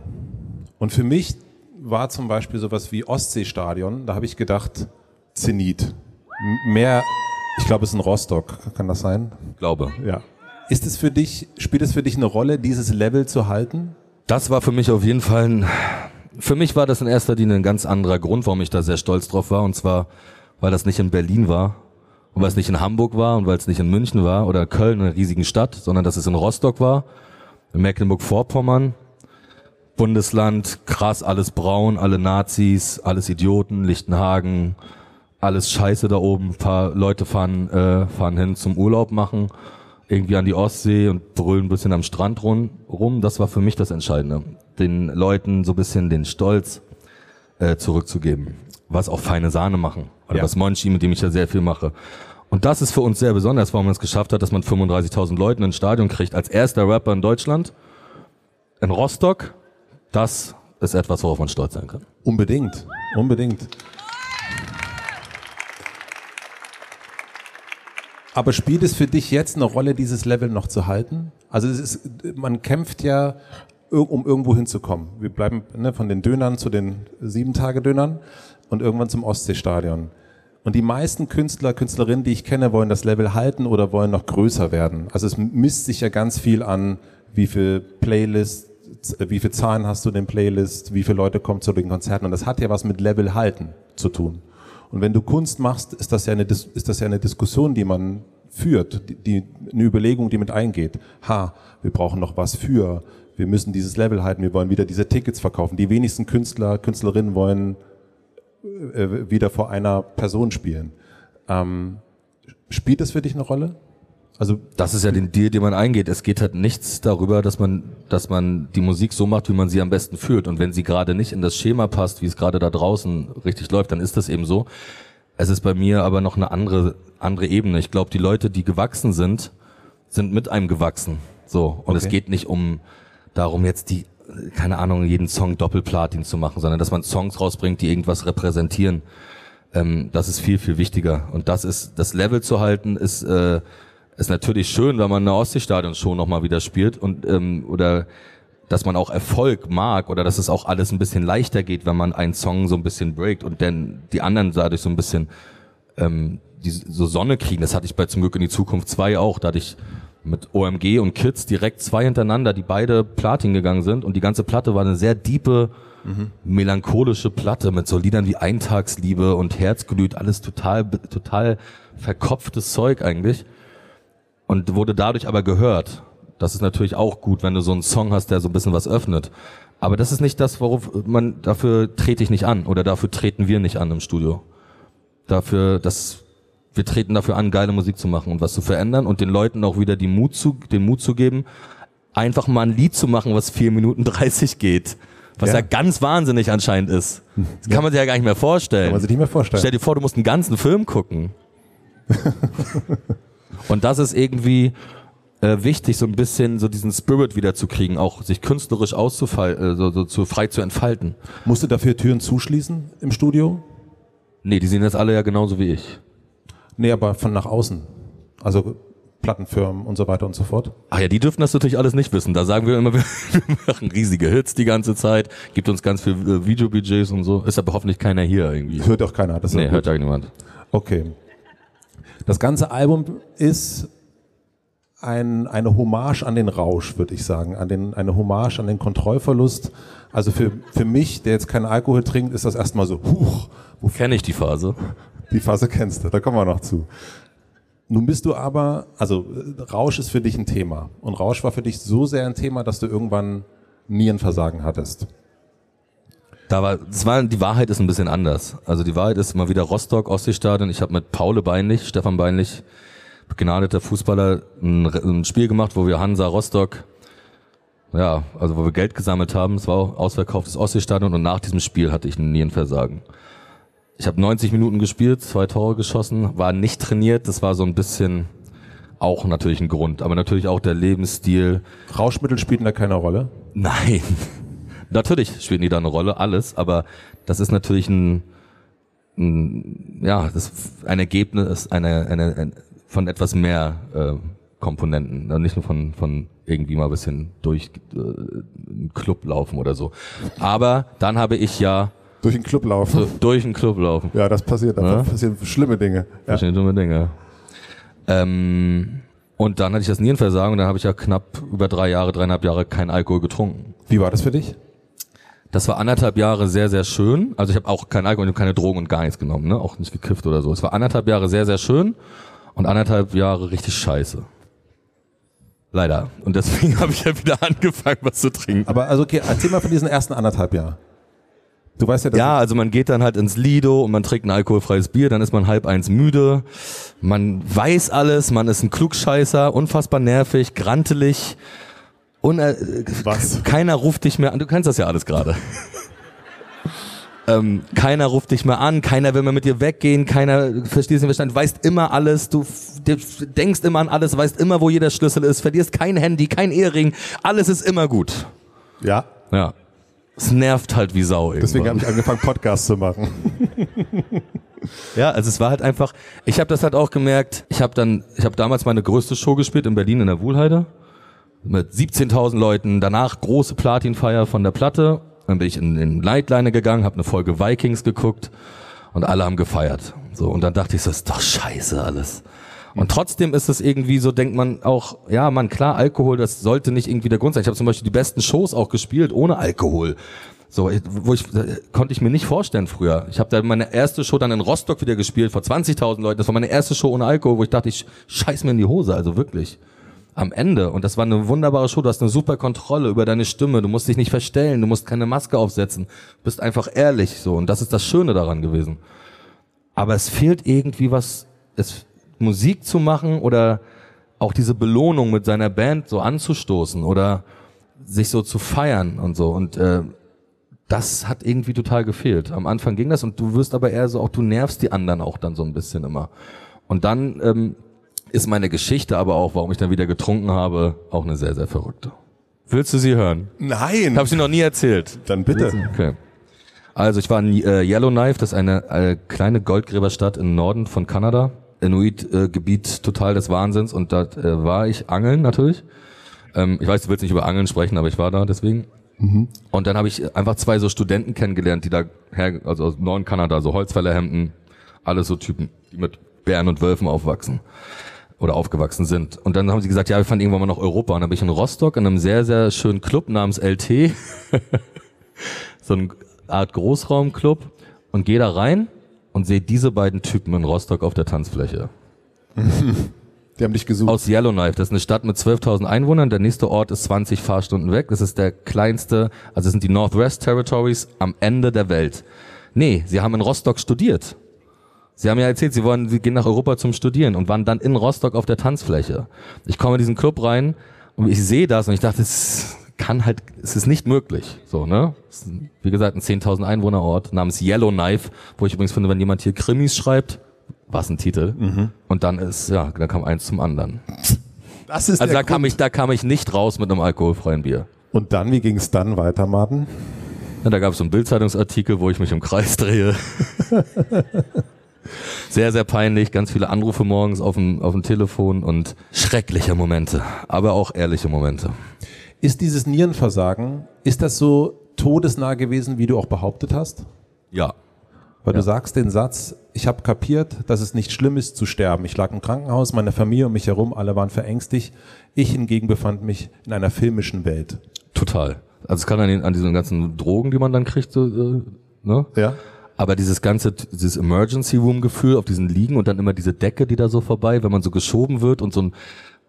Und für mich war zum Beispiel sowas wie Ostseestadion, da habe ich gedacht, Zenit. Mehr, ich glaube, es ist ein Rostock, kann das sein? Glaube. Ja. Ist es für dich, spielt es für dich eine Rolle, dieses Level zu halten? Das war für mich auf jeden Fall ein, für mich war das in erster Linie ein ganz anderer Grund, warum ich da sehr stolz drauf war. Und zwar, weil das nicht in Berlin war und weil es nicht in Hamburg war und weil es nicht in München war oder Köln, einer riesigen Stadt, sondern dass es in Rostock war, in Mecklenburg-Vorpommern, Bundesland, krass, alles braun, alle Nazis, alles Idioten, Lichtenhagen, alles scheiße da oben. Ein paar Leute fahren, äh, fahren hin zum Urlaub machen, irgendwie an die Ostsee und brüllen ein bisschen am Strand rum. rum. Das war für mich das Entscheidende. Den Leuten so ein bisschen den Stolz äh, zurückzugeben. Was auch feine Sahne machen. Oder Ja. was Monchi, mit dem ich ja sehr viel mache. Und das ist für uns sehr besonders, warum man es geschafft hat, dass man 35.000 Leuten ins Stadion kriegt. Als erster Rapper in Deutschland. In Rostock. Das ist etwas, worauf man stolz sein kann. Unbedingt, unbedingt. Aber spielt es für dich jetzt eine Rolle, dieses Level noch zu halten? Also es ist, man kämpft ja, ir- um irgendwo hinzukommen. Wir bleiben ne, von den Dönern zu den Sieben-Tage-Dönern und irgendwann zum Ostseestadion. Und die meisten Künstler, Künstlerinnen, die ich kenne, wollen das Level halten oder wollen noch größer werden. Also es misst sich ja ganz viel an, wie viel Playlists, äh, wie viel Zahlen hast du in den Playlists, wie viele Leute kommen zu den Konzerten. Und das hat ja was mit Level halten zu tun. Und wenn du Kunst machst, ist das ja eine, ist das ja eine Diskussion, die man führt, die, die, eine Überlegung, die mit eingeht. Ha, wir brauchen noch was für, wir müssen dieses Level halten, wir wollen wieder diese Tickets verkaufen. Die wenigsten Künstler, Künstlerinnen wollen äh, wieder vor einer Person spielen. Ähm, spielt das für dich eine Rolle? Also Das ist ja den Deal, den man eingeht. Es geht halt nichts darüber, dass man, dass man die Musik so macht, wie man sie am besten fühlt. Und wenn sie gerade nicht in das Schema passt, wie es gerade da draußen richtig läuft, dann ist das eben so. Es ist bei mir aber noch eine andere, andere Ebene. Ich glaube, die Leute, die gewachsen sind, sind mit einem gewachsen. So. Und es Okay. geht nicht um darum, jetzt die, keine Ahnung, jeden Song Doppelplatin zu machen, sondern dass man Songs rausbringt, die irgendwas repräsentieren. Ähm, das ist viel, viel wichtiger. Und das ist, das Level zu halten, ist, äh, ist natürlich schön, wenn man eine Ostseestadion-Show nochmal wieder spielt und ähm, oder dass man auch Erfolg mag oder dass es auch alles ein bisschen leichter geht, wenn man einen Song so ein bisschen breakt und dann die anderen dadurch so ein bisschen ähm, die so Sonne kriegen. Das hatte ich bei Zum Glück in die Zukunft 2 auch. Da hatte ich mit OMG und Kids direkt zwei hintereinander, die beide Platin gegangen sind und die ganze Platte war eine sehr diepe, mhm. melancholische Platte mit so Liedern wie Eintagsliebe und Herzglüht, alles total, total verkopftes Zeug eigentlich und wurde dadurch aber gehört. Das ist natürlich auch gut, wenn du so einen Song hast, der so ein bisschen was öffnet. Aber das ist nicht das, worauf man, dafür trete ich nicht an oder dafür treten wir nicht an im Studio. Dafür, dass wir treten dafür an, geile Musik zu machen und was zu verändern und den Leuten auch wieder die Mut zu, den Mut zu geben, einfach mal ein Lied zu machen, was vier Minuten dreißig geht. Was ja. ja ganz wahnsinnig anscheinend ist. Das ja. kann man sich ja gar nicht mehr vorstellen. Kann man sich nicht mehr vorstellen. Stell dir vor, du musst einen ganzen Film gucken. und das ist irgendwie äh, wichtig, so ein bisschen so diesen Spirit wieder zu kriegen, auch sich künstlerisch auszufallen, äh, so, so zu frei zu entfalten. Musst du dafür Türen zuschließen im Studio? Nee, die sehen jetzt alle ja genauso wie ich. Nee, aber von nach außen. Also Plattenfirmen und so weiter und so fort. Ach ja, die dürfen das natürlich alles nicht wissen. Da sagen wir immer, wir machen riesige Hits die ganze Zeit, gibt uns ganz viel äh, Videobudgets und so. Ist aber hoffentlich keiner hier irgendwie. Hört auch keiner. Das nee, hört ja niemand. Okay. Das ganze Album ist ein, eine Hommage an den Rausch, würde ich sagen, an den, eine Hommage an den Kontrollverlust. Also für, für mich, der jetzt keinen Alkohol trinkt, ist das erstmal so, huch. Wo kenne ich die Phase? Die Phase kennst du, da kommen wir noch zu. Nun bist du aber, also Rausch ist für dich ein Thema. Und Rausch war für dich so sehr ein Thema, dass du irgendwann Nierenversagen hattest. Da war, das war, die Wahrheit ist ein bisschen anders. Also die Wahrheit ist immer wieder Rostock, Ostseestadion. Ich habe mit Paul Beinlich, Stefan Beinlich, begnadeter Fußballer, ein, ein, Spiel gemacht, wo wir Hansa Rostock, ja, also wo wir Geld gesammelt haben. Es war auch ausverkauftes Ostseestadion und nach diesem Spiel hatte ich ein Nierenversagen. Ich habe 90 Minuten gespielt, zwei Tore geschossen, war nicht trainiert. Das war so ein bisschen auch natürlich ein Grund, aber natürlich auch der Lebensstil. Rauschmittel spielen da keine Rolle? Nein. Natürlich spielen die da eine Rolle, alles, aber das ist natürlich ein, ein ja, das ein Ergebnis eine, eine, eine von etwas mehr äh, Komponenten, nicht nur von von irgendwie mal ein bisschen durch äh, einen Club laufen oder so. Aber dann habe ich ja durch den Club laufen. So, durch den Club laufen. Ja, das passiert. Da ja? passieren schlimme Dinge. Ja. Schlimme Dinge. Ähm, und dann hatte ich das Nierenversagen und dann habe ich ja knapp über drei Jahre, dreieinhalb Jahre kein Alkohol getrunken. Wie war das für dich? Das war anderthalb Jahre sehr, sehr schön. Also ich habe auch kein Alkohol und keine Drogen und gar nichts genommen, ne? Auch nicht gekifft oder so. Es war anderthalb Jahre sehr, sehr schön und anderthalb Jahre richtig scheiße. Leider. Und deswegen habe ich ja wieder angefangen, was zu trinken. Aber also okay, erzähl mal von diesen ersten anderthalb Jahren. Du weißt ja, dass ja, also man geht dann halt ins Lido und man trinkt ein alkoholfreies Bier, dann ist man halb eins müde. Man weiß alles, man ist ein Klugscheißer, unfassbar nervig, grantelig. Und äh, Was? keiner ruft dich mehr an. Du kennst das ja alles gerade. ähm, keiner ruft dich mehr an, keiner will mehr mit dir weggehen, keiner versteht den Verstand, weißt immer alles, du denkst immer an alles, weißt immer, wo jeder Schlüssel ist, verlierst kein Handy, kein Ehering, alles ist immer gut. Ja. Ja. Es nervt halt wie Sau. Irgendwann. Deswegen habe ich angefangen, Podcasts zu machen. ja, also es war halt einfach, ich habe das halt auch gemerkt, ich habe dann, ich habe damals meine größte Show gespielt in Berlin in der Wuhlheide mit 17.000 Leuten, danach große Platinfeier von der Platte, dann bin ich in den Lightline gegangen, habe eine Folge Vikings geguckt und alle haben gefeiert. So und dann dachte ich, so ist doch scheiße alles. Und trotzdem ist es irgendwie so, denkt man auch, ja, man, klar, Alkohol, das sollte nicht irgendwie der Grund sein. Ich habe zum Beispiel die besten Shows auch gespielt ohne Alkohol. So, wo ich konnte ich mir nicht vorstellen früher. Ich habe da meine erste Show dann in Rostock wieder gespielt vor 20.000 Leuten. Das war meine erste Show ohne Alkohol, wo ich dachte, ich scheiß mir in die Hose, also wirklich. Am Ende und das war eine wunderbare Show. Du hast eine super Kontrolle über deine Stimme. Du musst dich nicht verstellen. Du musst keine Maske aufsetzen. Du bist einfach ehrlich so und das ist das Schöne daran gewesen. Aber es fehlt irgendwie was. Es Musik zu machen oder auch diese Belohnung mit seiner Band so anzustoßen oder sich so zu feiern und so. Und äh, das hat irgendwie total gefehlt. Am Anfang ging das und du wirst aber eher so auch, du nervst die anderen auch dann so ein bisschen immer. Und dann ähm, ist meine Geschichte aber auch, warum ich dann wieder getrunken habe, auch eine sehr, sehr verrückte. Willst du sie hören? Nein. Habe ich sie noch nie erzählt. Dann bitte. Okay. Also ich war in äh, Yellowknife, das ist eine äh, kleine Goldgräberstadt im Norden von Kanada. Inuit-Gebiet total des Wahnsinns und da äh, war ich angeln natürlich. Ähm, ich weiß, du willst nicht über Angeln sprechen, aber ich war da deswegen. Und dann habe ich einfach zwei so Studenten kennengelernt, die da her, also aus Neuen Kanada, so Holzfällerhemden, alles so Typen, die mit Bären und Wölfen aufwachsen oder aufgewachsen sind. Und dann haben sie gesagt, ja, wir fahren irgendwann mal nach Europa. Und dann bin ich in Rostock in einem sehr, sehr schönen Club namens LT. so eine Art Großraumclub und gehe da rein und sehe diese beiden Typen in Rostock auf der Tanzfläche. Die haben dich gesucht. Aus Yellowknife. Das ist eine Stadt mit 12.000 Einwohnern. Der nächste Ort ist 20 Fahrstunden weg. Das ist der kleinste, also das sind die Northwest Territories am Ende der Welt. Nee, sie haben in Rostock studiert. Sie haben ja erzählt, sie wollen, sie gehen nach Europa zum Studieren und waren dann in Rostock auf der Tanzfläche. Ich komme in diesen Club rein und ich sehe das und ich dachte, es kann halt, es ist nicht möglich. So, ne? Wie gesagt, ein 10.000 Einwohnerort namens Yellowknife, wo ich übrigens finde, wenn jemand hier Krimis schreibt, was ein Titel. Und dann ist, ja, dann kam eins zum anderen. das ist Also da kam Grund. ich, da kam ich nicht raus mit einem alkoholfreien Bier. Und dann, wie ging es dann weiter, Martin? Ja, da gab es so einen Bildzeitungsartikel, wo ich mich im Kreis drehe. sehr, sehr peinlich, ganz viele Anrufe morgens auf dem, auf dem Telefon und schreckliche Momente, aber auch ehrliche Momente. Ist dieses Nierenversagen, ist das so todesnah gewesen, wie du auch behauptet hast? Ja. Weil Ja. du sagst den Satz, ich habe kapiert, dass es nicht schlimm ist zu sterben. Ich lag im Krankenhaus, meine Familie um mich herum, alle waren verängstigt. Ich hingegen befand mich in einer filmischen Welt. Total. Also es kann an, den, an diesen ganzen Drogen, die man dann kriegt, so, äh, ne? Ja. Aber dieses ganze, dieses Emergency Room Gefühl auf diesen Liegen und dann immer diese Decke, die da so vorbei, wenn man so geschoben wird und so ein,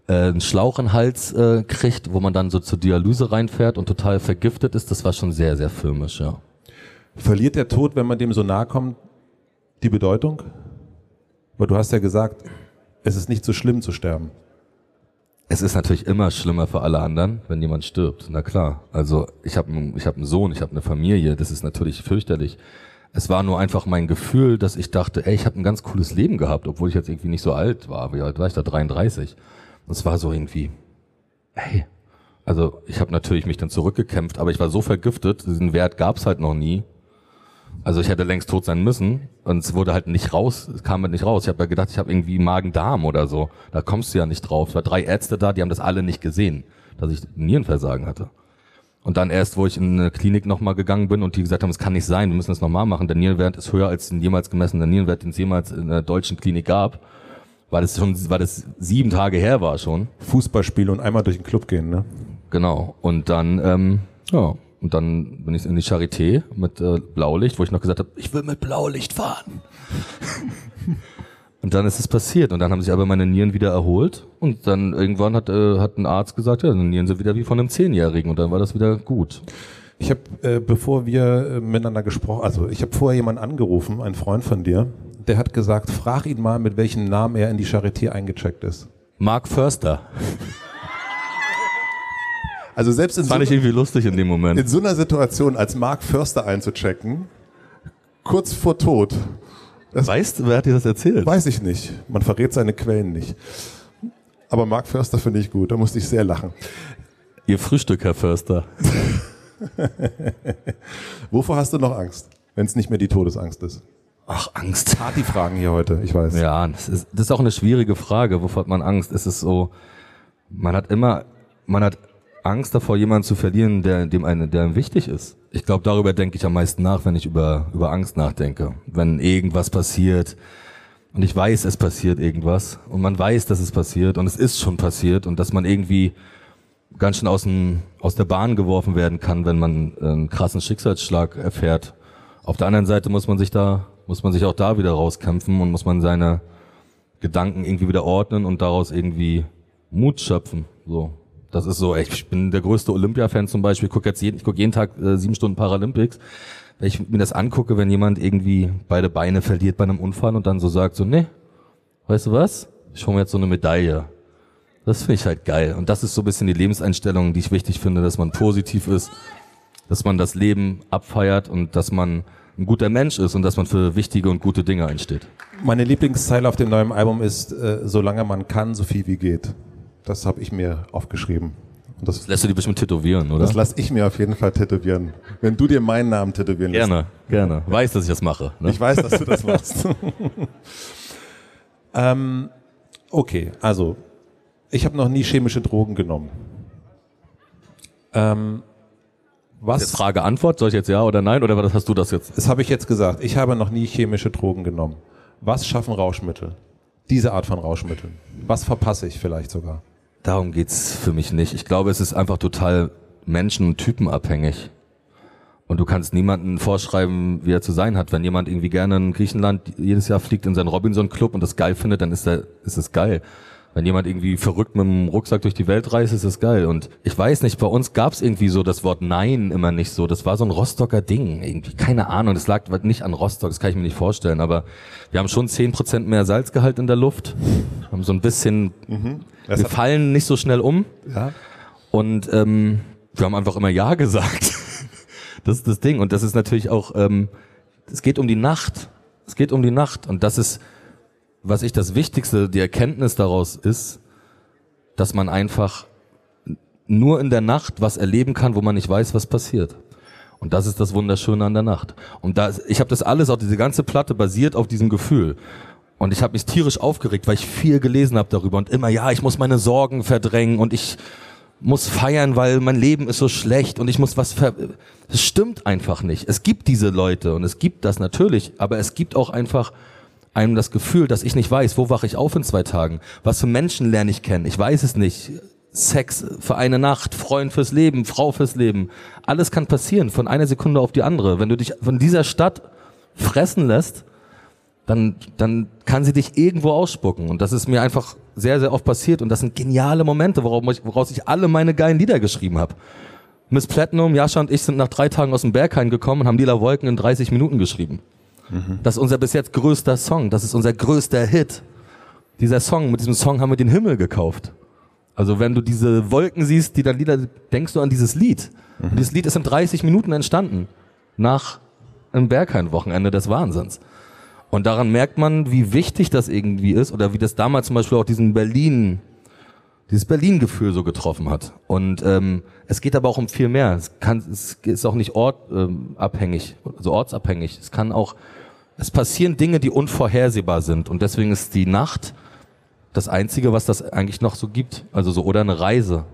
äh, einen Schlauch in den Hals äh, kriegt, wo man dann so zur Dialyse reinfährt und total vergiftet ist, das war schon sehr, sehr filmisch, ja. Verliert der Tod, wenn man dem so nahe kommt, die Bedeutung? Weil du hast ja gesagt, es ist nicht so schlimm zu sterben. Es ist natürlich immer schlimmer für alle anderen, wenn jemand stirbt. Na klar. Also ich habe ich hab einen Sohn, ich habe eine Familie. Das ist natürlich fürchterlich. Es war nur einfach mein Gefühl, dass ich dachte, ey, ich habe ein ganz cooles Leben gehabt, obwohl ich jetzt irgendwie nicht so alt war. Wie alt war ich da? 33. Und es war so irgendwie, ey. Also ich habe natürlich mich dann zurückgekämpft, aber ich war so vergiftet, diesen Wert gab's halt noch nie. Also ich hätte längst tot sein müssen und es wurde halt nicht raus, es kam halt nicht raus. Ich habe ja gedacht, ich habe irgendwie Magen-Darm oder so. Da kommst du ja nicht drauf. Es war drei Ärzte da, die haben das alle nicht gesehen, dass ich Nierenversagen hatte. Und dann erst, wo ich in eine Klinik nochmal gegangen bin und die gesagt haben, es kann nicht sein, wir müssen das nochmal machen. Der Nierenwert ist höher als den jemals gemessenen Nierenwert, den es jemals in der deutschen Klinik gab, weil das schon, weil das sieben Tage her war schon. Fußballspiele und einmal durch den Club gehen, ne? Genau. Und dann, ähm, ja, und dann bin ich in die Charité mit äh, Blaulicht, wo ich noch gesagt habe, ich will mit Blaulicht fahren. und dann ist es passiert und dann haben sich aber meine Nieren wieder erholt und dann irgendwann hat, äh, hat ein Arzt gesagt, ja, die Nieren sind wieder wie von einem Zehnjährigen und dann war das wieder gut. Ich habe, äh, bevor wir äh, miteinander gesprochen, also ich habe vorher jemanden angerufen, einen Freund von dir, der hat gesagt, frag ihn mal, mit welchem Namen er in die Charité eingecheckt ist. Mark Förster. Also selbst in, Das so, fand ich irgendwie lustig in dem Moment. in so einer Situation als Mark Förster einzuchecken, kurz vor Tod, Weißt du, wer hat dir das erzählt? weiß ich nicht. Man verrät seine Quellen nicht. Aber Mark Förster finde ich gut, da musste ich sehr lachen. Ihr Frühstück, Herr Förster. Wovor hast du noch Angst, wenn es nicht mehr die Todesangst ist? Ach, Angst. Partyfragen hier heute, ich weiß. Ja, das ist, das ist auch eine schwierige Frage. Wovor hat man Angst? Es ist so, man hat immer, man hat Angst davor, jemanden zu verlieren, der dem eine, der einem wichtig ist. Ich glaube, darüber denke ich am meisten nach, wenn ich über über Angst nachdenke. Wenn irgendwas passiert und ich weiß, es passiert irgendwas und man weiß, dass es passiert und es ist schon passiert und dass man irgendwie ganz schön aus, dem, aus der Bahn geworfen werden kann, wenn man einen krassen Schicksalsschlag erfährt. Auf der anderen Seite muss man sich da, muss man sich auch da wieder rauskämpfen und muss man seine Gedanken irgendwie wieder ordnen und daraus irgendwie Mut schöpfen. So, das ist so. Ich bin der größte Olympia-Fan zum Beispiel. Ich gucke jetzt jeden, ich guck jeden Tag äh, sieben Stunden Paralympics. Wenn ich mir das angucke, wenn jemand irgendwie beide Beine verliert bei einem Unfall und dann so sagt so, nee, weißt du was? Ich hole mir jetzt so eine Medaille. Das finde ich halt geil. Und das ist so ein bisschen die Lebenseinstellung, die ich wichtig finde, dass man positiv ist, dass man das Leben abfeiert und dass man ein guter Mensch ist und dass man für wichtige und gute Dinge einsteht. Meine Lieblingszeile auf dem neuen Album ist, äh, solange man kann, so viel wie geht. Das habe ich mir aufgeschrieben. Und das, Lässt du die bestimmt tätowieren, oder? das lasse ich mir auf jeden Fall tätowieren. Wenn du dir meinen Namen tätowieren lässt. Gerne, gerne. Weiß, dass ich das mache. Ne? Ich weiß, dass du das machst. ähm, okay, also ich habe noch nie chemische Drogen genommen. Ähm, was? Frage Antwort, soll ich jetzt ja oder nein oder was hast du das jetzt? Das habe ich jetzt gesagt. Ich habe noch nie chemische Drogen genommen. Was schaffen Rauschmittel? Diese Art von Rauschmitteln. Was verpasse ich vielleicht sogar? Darum geht's für mich nicht. Ich glaube, es ist einfach total menschen- und typenabhängig. Und du kannst niemanden vorschreiben, wie er zu sein hat. Wenn jemand irgendwie gerne in Griechenland jedes Jahr fliegt in seinen Robinson-Club und das geil findet, dann ist, er, ist es geil. Wenn jemand irgendwie verrückt mit dem Rucksack durch die Welt reist, ist das geil. Und ich weiß nicht, bei uns gab's irgendwie so das Wort Nein immer nicht so. Das war so ein Rostocker Ding. Irgendwie, keine Ahnung. Das lag nicht an Rostock, das kann ich mir nicht vorstellen. Aber wir haben schon zehn Prozent mehr Salzgehalt in der Luft. Haben so ein bisschen, mhm. wir fallen nicht so schnell um. Ja. Und ähm, wir haben einfach immer Ja gesagt. das ist das Ding. Und das ist natürlich auch, ähm, es geht um die Nacht. Es geht um die Nacht. Und das ist was ich das Wichtigste, die Erkenntnis daraus ist, dass man einfach nur in der Nacht was erleben kann, wo man nicht weiß, was passiert. Und das ist das Wunderschöne an der Nacht. Und da, ich habe das alles, auch diese ganze Platte basiert auf diesem Gefühl. Und ich habe mich tierisch aufgeregt, weil ich viel gelesen habe darüber und immer, ja, ich muss meine Sorgen verdrängen und ich muss feiern, weil mein Leben ist so schlecht und ich muss was ver... Es stimmt einfach nicht. Es gibt diese Leute und es gibt das natürlich, aber es gibt auch einfach einem das Gefühl, dass ich nicht weiß, wo wache ich auf in zwei Tagen? Was für Menschen lerne ich kennen? Ich weiß es nicht. Sex für eine Nacht, Freund fürs Leben, Frau fürs Leben. Alles kann passieren von einer Sekunde auf die andere. Wenn du dich von dieser Stadt fressen lässt, dann, dann kann sie dich irgendwo ausspucken. Und das ist mir einfach sehr, sehr oft passiert. Und das sind geniale Momente, woraus ich, alle meine geilen Lieder geschrieben habe. Miss Platinum, Jascha und ich sind nach drei Tagen aus dem Berghain gekommen und haben Lila Wolken in 30 Minuten geschrieben. Das ist unser bis jetzt größter Song. Das ist unser größter Hit. Dieser Song, mit diesem Song haben wir den Himmel gekauft. Also wenn du diese Wolken siehst, die dann Lieder, denkst du an dieses Lied. Mhm. Dieses Lied ist in 30 Minuten entstanden. Nach einem Berghain-Wochenende des Wahnsinns. Und daran merkt man, wie wichtig das irgendwie ist oder wie das damals zum Beispiel auch diesen Berlin dieses Berlin-Gefühl so getroffen hat. Und ähm, es geht aber auch um viel mehr. Es, kann, es ist auch nicht ortabhängig, ähm, also ortsabhängig. Es kann auch, es passieren Dinge, die unvorhersehbar sind. Und deswegen ist die Nacht das Einzige, was das eigentlich noch so gibt. Also so, oder eine Reise,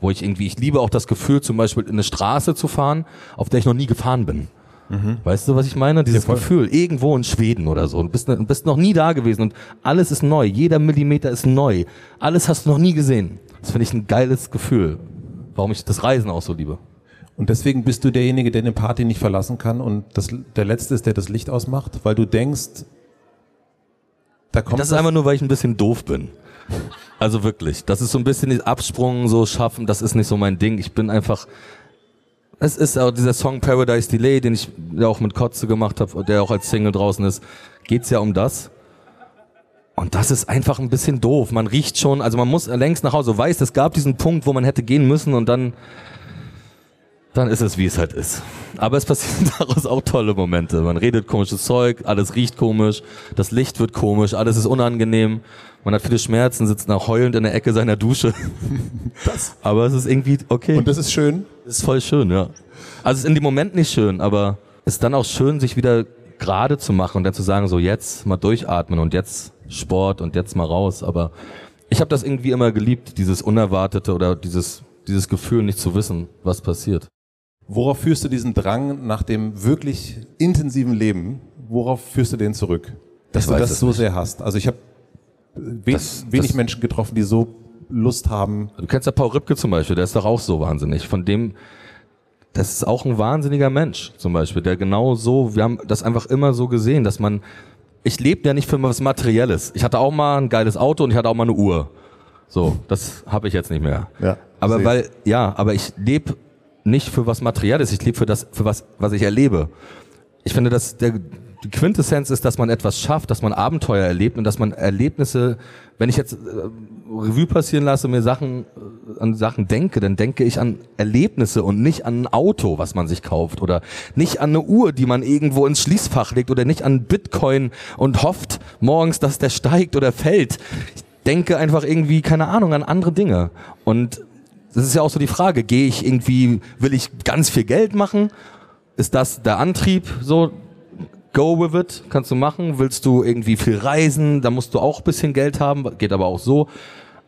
wo ich irgendwie, ich liebe auch das Gefühl, zum Beispiel in eine Straße zu fahren, auf der ich noch nie gefahren bin. Mhm. Weißt du, was ich meine? Dieses ja, Gefühl, irgendwo in Schweden oder so. Du bist, bist noch nie da gewesen und alles ist neu. Jeder Millimeter ist neu. Alles hast du noch nie gesehen. Das finde ich ein geiles Gefühl. Warum ich das Reisen auch so liebe. Und deswegen bist du derjenige, der eine Party nicht verlassen kann und das, der Letzte ist, der das Licht ausmacht, weil du denkst, da kommt Das ist einfach nur, weil ich ein bisschen doof bin. Also wirklich. Das ist so ein bisschen die Absprung so schaffen, das ist nicht so mein Ding. Ich bin einfach, es ist auch dieser Song Paradise Delay, den ich ja auch mit Kotze gemacht habe, der auch als Single draußen ist, geht's ja um das. Und das ist einfach ein bisschen doof. Man riecht schon, also man muss längst nach Hause, weiß, es gab diesen Punkt, wo man hätte gehen müssen und dann, dann ist es, wie es halt ist. Aber es passieren daraus auch tolle Momente. Man redet komisches Zeug, alles riecht komisch, das Licht wird komisch, alles ist unangenehm. Man hat viele Schmerzen, sitzt nach heulend in der Ecke seiner Dusche. Das. Aber es ist irgendwie okay. Und das ist schön? Das ist voll schön, ja. Also es ist in dem Moment nicht schön, aber es ist dann auch schön, sich wieder gerade zu machen und dann zu sagen, so jetzt mal durchatmen und jetzt Sport und jetzt mal raus. Aber ich habe das irgendwie immer geliebt, dieses Unerwartete oder dieses, dieses Gefühl, nicht zu wissen, was passiert. Worauf führst du diesen Drang nach dem wirklich intensiven Leben? Worauf führst du den zurück? Dass ich du das so nicht. sehr hast. Also ich habe we das, wenig das, Menschen getroffen, die so Lust haben. Du kennst ja Paul Ripke zum Beispiel, der ist doch auch so wahnsinnig. Von dem, das ist auch ein wahnsinniger Mensch zum Beispiel, der genau so, wir haben das einfach immer so gesehen, dass man, ich lebe ja nicht für was Materielles. Ich hatte auch mal ein geiles Auto und ich hatte auch mal eine Uhr. So, das habe ich jetzt nicht mehr. Ja, aber weil, ja, aber ich lebe nicht für was Materielles, ich lebe für das, für was, was ich erlebe. Ich finde, dass der, die Quintessenz ist, dass man etwas schafft, dass man Abenteuer erlebt und dass man Erlebnisse, wenn ich jetzt äh, Revue passieren lasse, mir Sachen äh, an Sachen denke, dann denke ich an Erlebnisse und nicht an ein Auto, was man sich kauft oder nicht an eine Uhr, die man irgendwo ins Schließfach legt oder nicht an Bitcoin und hofft morgens, dass der steigt oder fällt. Ich denke einfach irgendwie keine Ahnung an andere Dinge und das ist ja auch so die Frage, gehe ich irgendwie, will ich ganz viel Geld machen? Ist das der Antrieb so? Go with it, kannst du machen. Willst du irgendwie viel reisen, da musst du auch bisschen Geld haben, geht aber auch so.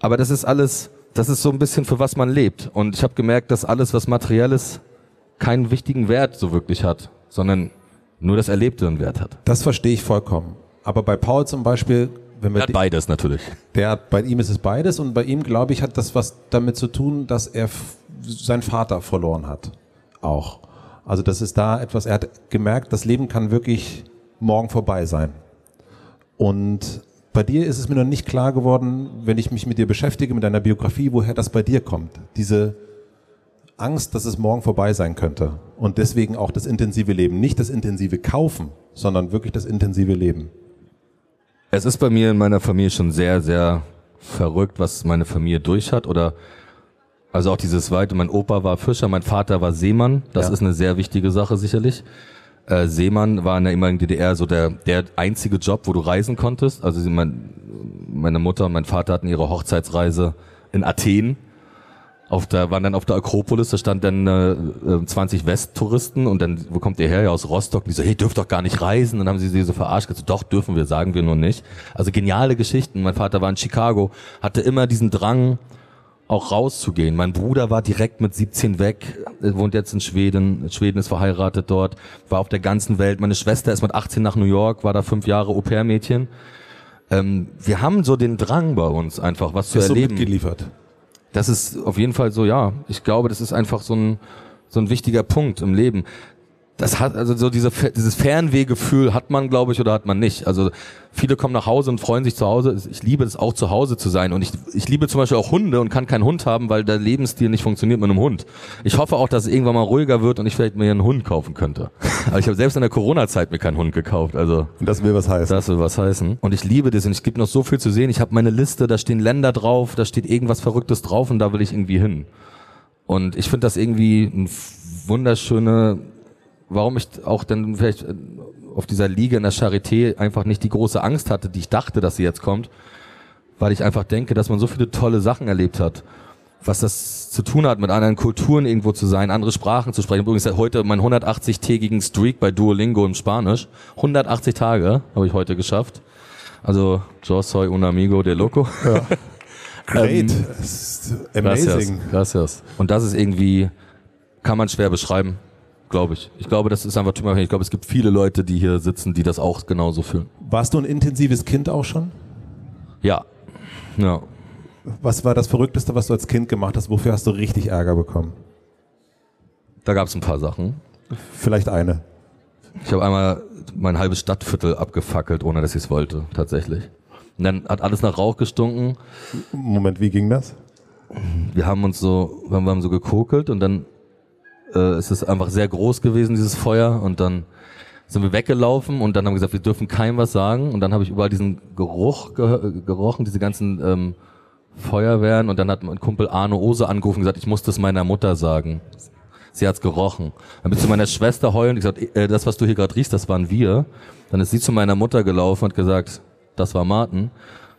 Aber das ist alles das ist so ein bisschen für was man lebt. Und ich habe gemerkt, dass alles, was materiell ist, keinen wichtigen Wert so wirklich hat, sondern nur das Erlebte einen Wert hat. Das verstehe ich vollkommen. Aber bei Paul zum Beispiel, wenn wir Er hat beides natürlich. Der hat, bei ihm ist es beides und bei ihm, glaube ich, hat das was damit zu tun, dass er seinen Vater verloren hat. Auch. Also das ist da etwas, er hat gemerkt, das Leben kann wirklich morgen vorbei sein. Und bei dir ist es mir noch nicht klar geworden, wenn ich mich mit dir beschäftige, mit deiner Biografie, woher das bei dir kommt. Diese Angst, dass es morgen vorbei sein könnte. Und deswegen auch das intensive Leben. Nicht das intensive Kaufen, sondern wirklich das intensive Leben. Es ist bei mir in meiner Familie schon sehr, sehr verrückt, was meine Familie durch hat oder also auch dieses weite, mein Opa war Fischer, mein Vater war Seemann, das Ja. ist eine sehr wichtige Sache sicherlich. Äh, Seemann war in der ehemaligen DDR so der, der einzige Job, wo du reisen konntest. Also sie- mein, meine Mutter und mein Vater hatten ihre Hochzeitsreise in Athen. Auf der, waren dann auf der Akropolis, da stand dann äh, äh, 20 Westtouristen und dann, wo kommt ihr her? Ja, aus Rostock. Die so, hey, dürft doch gar nicht reisen. Dann haben sie sie so verarscht, gesagt, doch, dürfen wir, sagen wir nur nicht. Also geniale Geschichten. Mein Vater war in Chicago, hatte immer diesen Drang, auch rauszugehen. Mein Bruder war direkt mit 17 weg, er wohnt jetzt in Schweden, Schweden ist verheiratet dort, war auf der ganzen Welt. Meine Schwester ist mit 18 nach New York, war da fünf Jahre Au-pair-Mädchen. Ähm, wir haben so den Drang bei uns einfach, was zu Ist so erleben. mitgeliefert. Das ist auf jeden Fall so, ja. Ich glaube, das ist einfach so ein, so ein wichtiger Punkt im Leben. Das hat, also so diese, dieses Fernwehgefühl hat man, glaube ich, oder hat man nicht. Also viele kommen nach Hause und freuen sich zu Hause. Ich liebe es auch zu Hause zu sein. Und ich, ich liebe zum Beispiel auch Hunde und kann keinen Hund haben, weil der Lebensstil nicht funktioniert mit einem Hund. Ich hoffe auch, dass es irgendwann mal ruhiger wird und ich vielleicht mir einen Hund kaufen könnte. Aber ich habe selbst in der Corona-Zeit mir keinen Hund gekauft. Also Und das will was heißen. das will was heißen. Und ich liebe das und es gibt noch so viel zu sehen. Ich habe meine Liste, da stehen Länder drauf, da steht irgendwas Verrücktes drauf und da will ich irgendwie hin. Und ich finde das irgendwie ein wunderschöne, warum ich auch dann vielleicht äh, auf dieser Liege in der Charité einfach nicht die große Angst hatte, die ich dachte, dass sie jetzt kommt, weil ich einfach denke, dass man so viele tolle Sachen erlebt hat. Was das zu tun hat, mit anderen Kulturen irgendwo zu sein, andere Sprachen zu sprechen. Übrigens heute mein 180-tägigen Streak bei Duolingo im Spanisch. 180 Tage habe ich heute geschafft. Also, yo soy un amigo de loco. Great. Ähm, amazing. Gracias, gracias. Und das ist irgendwie, kann man schwer beschreiben, glaube ich. Ich glaube, das ist einfach typabhängig. Ich glaube, es gibt viele Leute, die hier sitzen, die das auch genauso fühlen. Warst du ein intensives Kind auch schon? Ja. Ja. Was war das Verrückteste, was du als Kind gemacht hast? Wofür hast du richtig Ärger bekommen? Da gab es ein paar Sachen. Vielleicht eine. Ich habe einmal mein halbes Stadtviertel abgefackelt, ohne dass ich es wollte, tatsächlich. Und dann hat alles nach Rauch gestunken. Moment, wie ging das? Wir haben uns so, wir haben so gekokelt und dann äh, ist es einfach sehr groß gewesen, dieses Feuer. Und dann sind wir weggelaufen und dann haben wir gesagt, wir dürfen keinem was sagen. Und dann habe ich überall diesen Geruch ge gerochen, diese ganzen ähm, Feuerwehren. Und dann hat mein Kumpel Arno Ose angerufen und gesagt, ich muss das meiner Mutter sagen. Sie hat's gerochen. Dann bin ich zu meiner Schwester heulen und gesagt, äh, das, was du hier gerade riechst, das waren wir. Dann ist sie zu meiner Mutter gelaufen und gesagt, das war Martin.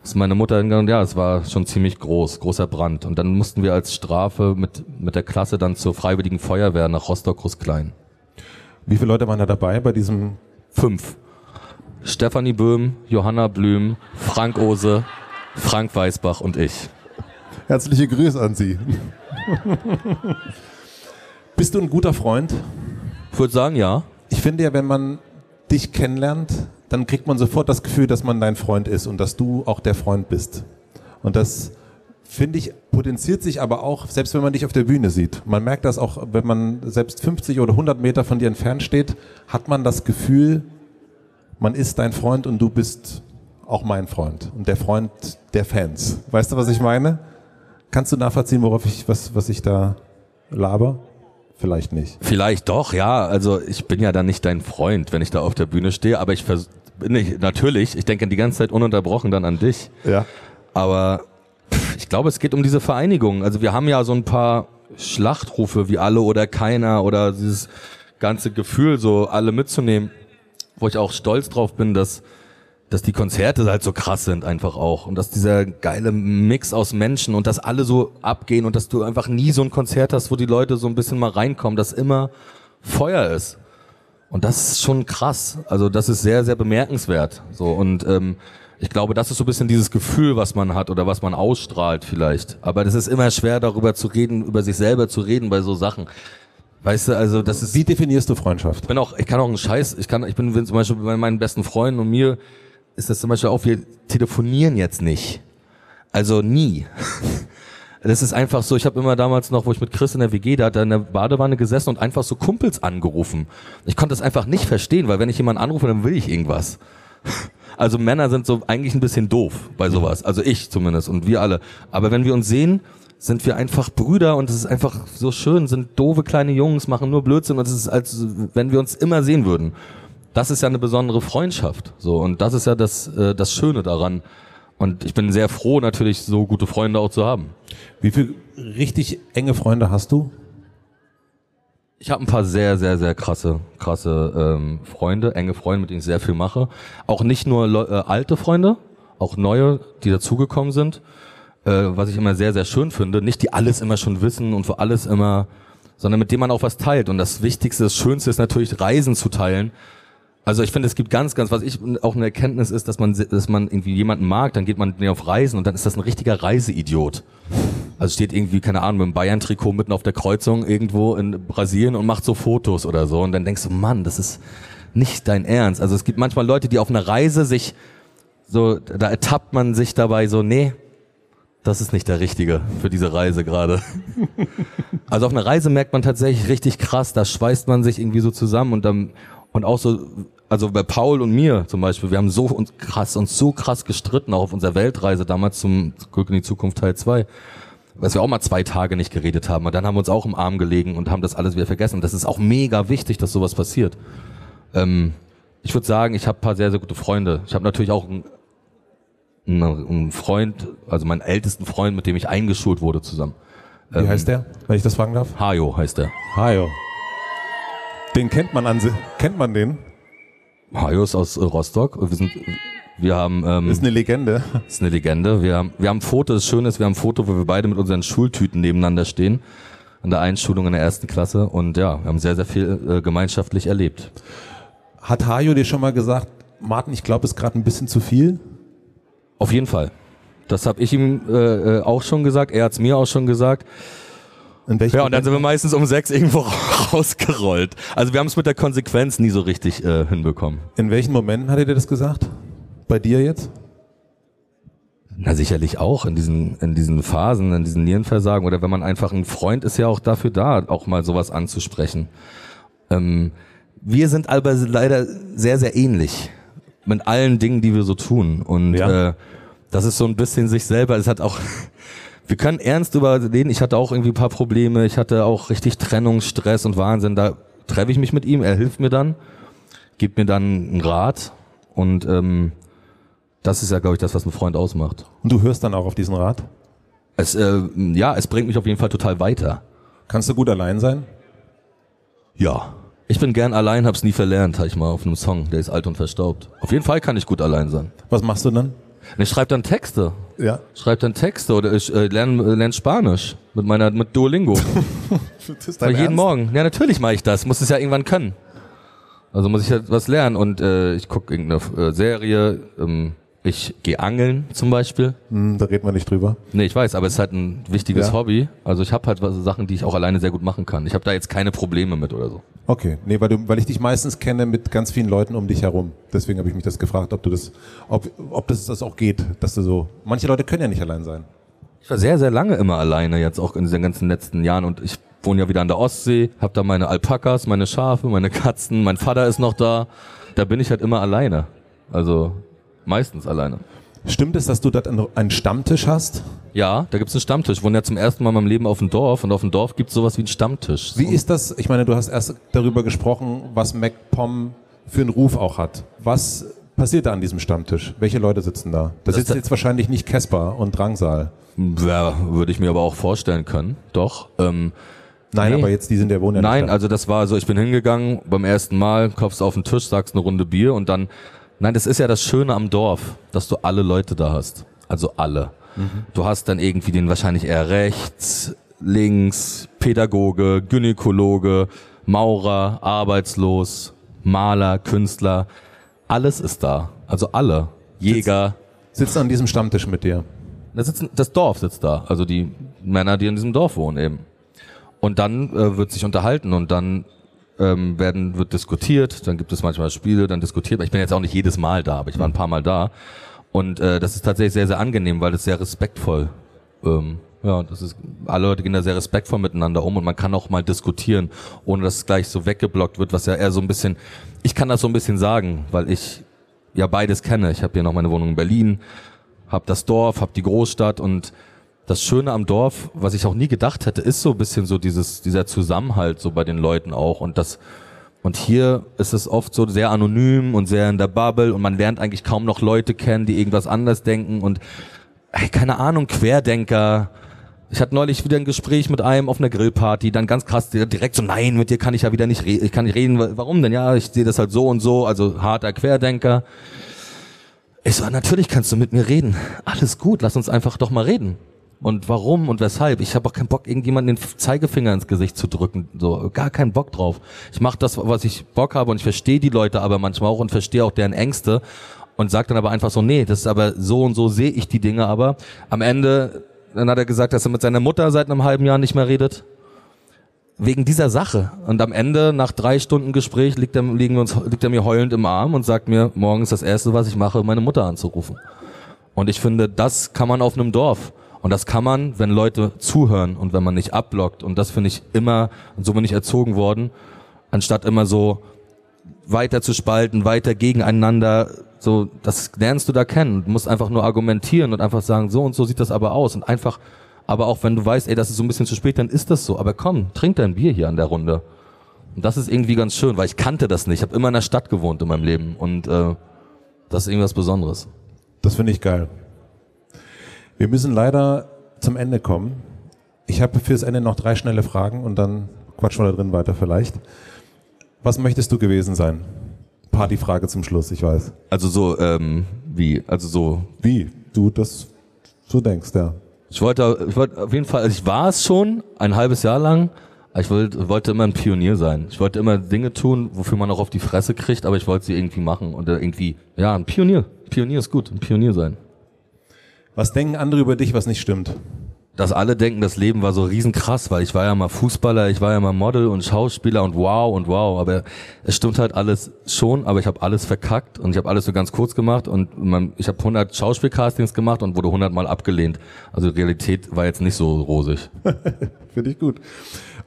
Ist meine Mutter hingegangen, ja, es war schon ziemlich groß, großer Brand. Und dann mussten wir als Strafe mit, mit der Klasse dann zur Freiwilligen Feuerwehr nach Rostock-Groß-Klein. Wie viele Leute waren da dabei bei diesem? Fünf. Stefanie Böhm, Johanna Blüm, Frank Ose, Frank Weißbach und ich. Herzliche Grüße an Sie. Bist du ein guter Freund? Ich würde sagen, ja. Ich finde ja, wenn man dich kennenlernt, dann kriegt man sofort das Gefühl, dass man dein Freund ist und dass du auch der Freund bist. Und das finde ich potenziert sich aber auch, selbst wenn man dich auf der Bühne sieht. Man merkt das auch, wenn man selbst 50 oder 100 Meter von dir entfernt steht, hat man das Gefühl, man ist dein Freund und du bist auch mein Freund und der Freund der Fans. Weißt du, was ich meine? Kannst du nachvollziehen, worauf ich, was, was ich da laber? Vielleicht nicht. Vielleicht doch, ja. Also ich bin ja dann nicht dein Freund, wenn ich da auf der Bühne stehe, aber ich vers bin ich, natürlich, ich denke die ganze Zeit ununterbrochen dann an dich. Ja. Aber ich glaube, es geht um diese Vereinigung. Also wir haben ja so ein paar Schlachtrufe wie alle oder keiner oder dieses ganze Gefühl, so alle mitzunehmen, wo ich auch stolz drauf bin, dass dass die Konzerte halt so krass sind einfach auch und dass dieser geile Mix aus Menschen und dass alle so abgehen und dass du einfach nie so ein Konzert hast, wo die Leute so ein bisschen mal reinkommen, dass immer Feuer ist. Und das ist schon krass. Also das ist sehr, sehr bemerkenswert. So und ähm, Ich glaube, das ist so ein bisschen dieses Gefühl, was man hat oder was man ausstrahlt vielleicht. Aber das ist immer schwer, darüber zu reden, über sich selber zu reden bei so Sachen. Weißt du, also das ist. Wie definierst du Freundschaft? Ich bin auch, ich kann auch einen Scheiß, ich kann, ich bin zum Beispiel bei meinen besten Freunden und mir ist das zum Beispiel auch, wir telefonieren jetzt nicht. Also nie. Das ist einfach so, ich habe immer damals noch, wo ich mit Chris in der WG, da er in der Badewanne gesessen und einfach so Kumpels angerufen. Ich konnte das einfach nicht verstehen, weil wenn ich jemanden anrufe, dann will ich irgendwas. Also Männer sind so eigentlich ein bisschen doof bei sowas. Also ich zumindest und wir alle. Aber wenn wir uns sehen, sind wir einfach Brüder und es ist einfach so schön, sind doofe kleine Jungs, machen nur Blödsinn und es ist als wenn wir uns immer sehen würden. Das ist ja eine besondere Freundschaft. So und das ist ja das äh, das Schöne daran. Und ich bin sehr froh, natürlich so gute Freunde auch zu haben. Wie viele richtig enge Freunde hast du? Ich habe ein paar sehr, sehr, sehr krasse, krasse ähm, Freunde, enge Freunde, mit denen ich sehr viel mache. Auch nicht nur äh, alte Freunde, auch neue, die dazugekommen sind. Äh, was ich immer sehr, sehr schön finde. Nicht die alles immer schon wissen und für alles immer, sondern mit denen man auch was teilt. Und das Wichtigste, das Schönste ist natürlich Reisen zu teilen. Also ich finde, es gibt ganz, ganz, was ich auch eine Erkenntnis ist, dass man, dass man irgendwie jemanden mag, dann geht man auf Reisen und dann ist das ein richtiger Reiseidiot. Also steht irgendwie, keine Ahnung, mit einem Bayern-Trikot mitten auf der Kreuzung irgendwo in Brasilien und macht so Fotos oder so und dann denkst du, Mann, das ist nicht dein Ernst. Also es gibt manchmal Leute, die auf einer Reise sich so, da ertappt man sich dabei so, nee, das ist nicht der Richtige für diese Reise gerade. Also auf einer Reise merkt man tatsächlich richtig krass, da schweißt man sich irgendwie so zusammen und dann, und auch so, also bei Paul und mir zum Beispiel, wir haben so uns krass, uns so krass gestritten, auch auf unserer Weltreise damals zum Glück in die Zukunft Teil 2, dass wir auch mal zwei Tage nicht geredet haben. Und dann haben wir uns auch im Arm gelegen und haben das alles wieder vergessen. Und das ist auch mega wichtig, dass sowas passiert. Ähm, ich würde sagen, ich habe paar sehr, sehr gute Freunde. Ich habe natürlich auch einen, einen Freund, also meinen ältesten Freund, mit dem ich eingeschult wurde zusammen. Wie ähm, heißt der, wenn ich das fragen darf? Hajo heißt der. Hajo. Den kennt man an, kennt man den? Hajo ist aus Rostock. Wir sind, wir haben, ähm, ist eine Legende. Ist eine Legende. Wir haben, wir haben ein Foto, das Schöne ist, wir haben ein Foto, wo wir beide mit unseren Schultüten nebeneinander stehen. An der Einschulung in der ersten Klasse. Und ja, wir haben sehr, sehr viel äh, gemeinschaftlich erlebt. Hat Hajo dir schon mal gesagt, Martin, ich glaube, es ist gerade ein bisschen zu viel? Auf jeden Fall. Das habe ich ihm äh, äh auch schon gesagt. Er hat es mir auch schon gesagt. Ja, und dann sind wir meistens um sechs irgendwo rausgerollt. Also wir haben es mit der Konsequenz nie so richtig äh, hinbekommen. In welchen Momenten hat er dir das gesagt? Bei dir jetzt? Na sicherlich auch in diesen in diesen Phasen, in diesen Nierenversagen oder wenn man einfach ein Freund ist ja auch dafür da, auch mal sowas anzusprechen. Ähm, wir sind aber leider sehr sehr ähnlich mit allen Dingen, die wir so tun und ja. äh, das ist so ein bisschen sich selber. Es hat auch wir können ernst über reden. Ich hatte auch irgendwie ein paar Probleme. Ich hatte auch richtig Trennung, Stress und Wahnsinn. Da treffe ich mich mit ihm. Er hilft mir dann, gibt mir dann einen Rat und ähm, das ist ja, glaube ich, das, was ein Freund ausmacht. Und du hörst dann auch auf diesen Rat? Es, äh, ja, es bringt mich auf jeden Fall total weiter. Kannst du gut allein sein? Ja. Ich bin gern allein, hab's nie verlernt, habe ich mal auf einem Song, der ist alt und verstaubt. Auf jeden Fall kann ich gut allein sein. Was machst du dann? Ich schreibe dann Texte. Ja. Schreibe dann Texte oder ich äh, lerne äh, lern Spanisch mit meiner mit Duolingo. das ist dein jeden Ernst? Morgen. Ja, natürlich mache ich das. Muss es ja irgendwann können. Also muss ich halt was lernen und äh, ich gucke irgendeine äh, Serie. Ähm, ich gehe angeln zum Beispiel. Hm, da reden wir nicht drüber. Nee, ich weiß, aber es ist halt ein wichtiges ja. Hobby. Also ich habe halt was, Sachen, die ich auch alleine sehr gut machen kann. Ich habe da jetzt keine Probleme mit oder so. Okay, nee, weil, du, weil ich dich meistens kenne mit ganz vielen Leuten um dich herum. Deswegen habe ich mich das gefragt, ob du das, ob, ob das, das auch geht, dass du so. Manche Leute können ja nicht allein sein. Ich war sehr, sehr lange immer alleine, jetzt auch in diesen ganzen letzten Jahren und ich wohne ja wieder an der Ostsee, habe da meine Alpakas, meine Schafe, meine Katzen, mein Vater ist noch da. Da bin ich halt immer alleine. Also Meistens alleine. Stimmt es, dass du dort einen Stammtisch hast? Ja, da gibt es einen Stammtisch. Ich wohne ja zum ersten Mal in meinem Leben auf dem Dorf und auf dem Dorf gibt es sowas wie einen Stammtisch. Wie ist das? Ich meine, du hast erst darüber gesprochen, was MacPom für einen Ruf auch hat. Was passiert da an diesem Stammtisch? Welche Leute sitzen da? Da sitzt jetzt wahrscheinlich nicht Kesper und Drangsal. Ja, würde ich mir aber auch vorstellen können. Doch. Ähm, Nein, nee. aber jetzt, die sind ja wohnen ja Nein, also das war so, ich bin hingegangen beim ersten Mal, klopfst auf den Tisch, sagst eine Runde Bier und dann Nein, das ist ja das Schöne am Dorf, dass du alle Leute da hast. Also alle. Mhm. Du hast dann irgendwie den wahrscheinlich eher rechts, links, Pädagoge, Gynäkologe, Maurer, Arbeitslos, Maler, Künstler. Alles ist da. Also alle. Jäger. Sitzt an diesem Stammtisch mit dir? Das, sitzt, das Dorf sitzt da, also die Männer, die in diesem Dorf wohnen eben. Und dann äh, wird sich unterhalten und dann ähm, werden, wird diskutiert, dann gibt es manchmal Spiele, dann diskutiert. Ich bin jetzt auch nicht jedes Mal da, aber ich war ein paar Mal da. Und äh, das ist tatsächlich sehr, sehr angenehm, weil es sehr respektvoll ähm, ja, das ist, alle Leute gehen da sehr respektvoll miteinander um und man kann auch mal diskutieren, ohne dass es gleich so weggeblockt wird, was ja eher so ein bisschen, ich kann das so ein bisschen sagen, weil ich ja beides kenne. Ich habe hier noch meine Wohnung in Berlin, habe das Dorf, habe die Großstadt und das Schöne am Dorf, was ich auch nie gedacht hätte, ist so ein bisschen so dieses, dieser Zusammenhalt so bei den Leuten auch und das, und hier ist es oft so sehr anonym und sehr in der Bubble und man lernt eigentlich kaum noch Leute kennen, die irgendwas anders denken und ey, keine Ahnung, Querdenker. Ich hatte neulich wieder ein Gespräch mit einem auf einer Grillparty, dann ganz krass direkt so, nein, mit dir kann ich ja wieder nicht reden, ich kann nicht reden, warum denn? Ja, ich sehe das halt so und so, also harter Querdenker. Ich so, natürlich kannst du mit mir reden. Alles gut, lass uns einfach doch mal reden und warum und weshalb. Ich habe auch keinen Bock, irgendjemanden den Zeigefinger ins Gesicht zu drücken. So, gar keinen Bock drauf. Ich mache das, was ich Bock habe und ich verstehe die Leute aber manchmal auch und verstehe auch deren Ängste und sage dann aber einfach so, nee, das ist aber so und so sehe ich die Dinge aber. Am Ende, dann hat er gesagt, dass er mit seiner Mutter seit einem halben Jahr nicht mehr redet. Wegen dieser Sache. Und am Ende, nach drei Stunden Gespräch, liegt er, liegen wir uns, liegt er mir heulend im Arm und sagt mir, morgens das Erste, was ich mache, meine Mutter anzurufen. Und ich finde, das kann man auf einem Dorf. Und das kann man, wenn Leute zuhören und wenn man nicht abblockt. Und das finde ich immer, und so bin ich erzogen worden, anstatt immer so weiter zu spalten, weiter gegeneinander, so, das lernst du da kennen. Du musst einfach nur argumentieren und einfach sagen, so und so sieht das aber aus. Und einfach, aber auch wenn du weißt, ey, das ist so ein bisschen zu spät, dann ist das so. Aber komm, trink dein Bier hier an der Runde. Und das ist irgendwie ganz schön, weil ich kannte das nicht. Ich habe immer in der Stadt gewohnt in meinem Leben. Und äh, das ist irgendwas Besonderes. Das finde ich geil. Wir müssen leider zum Ende kommen. Ich habe fürs Ende noch drei schnelle Fragen und dann quatschen wir da drin weiter vielleicht. Was möchtest du gewesen sein? Partyfrage zum Schluss, ich weiß. Also so, ähm, wie? Also so. Wie? Du das so denkst, ja. Ich wollte, ich wollte auf jeden Fall, also ich war es schon ein halbes Jahr lang. Ich wollte, wollte immer ein Pionier sein. Ich wollte immer Dinge tun, wofür man auch auf die Fresse kriegt, aber ich wollte sie irgendwie machen und irgendwie, ja, ein Pionier. Pionier ist gut, ein Pionier sein. Was denken andere über dich, was nicht stimmt? Dass alle denken, das Leben war so riesenkrass, weil ich war ja mal Fußballer, ich war ja mal Model und Schauspieler und wow und wow, aber es stimmt halt alles schon, aber ich habe alles verkackt und ich habe alles so ganz kurz gemacht und man, ich habe 100 Schauspielcastings gemacht und wurde 100 Mal abgelehnt. Also Realität war jetzt nicht so rosig. Finde ich gut.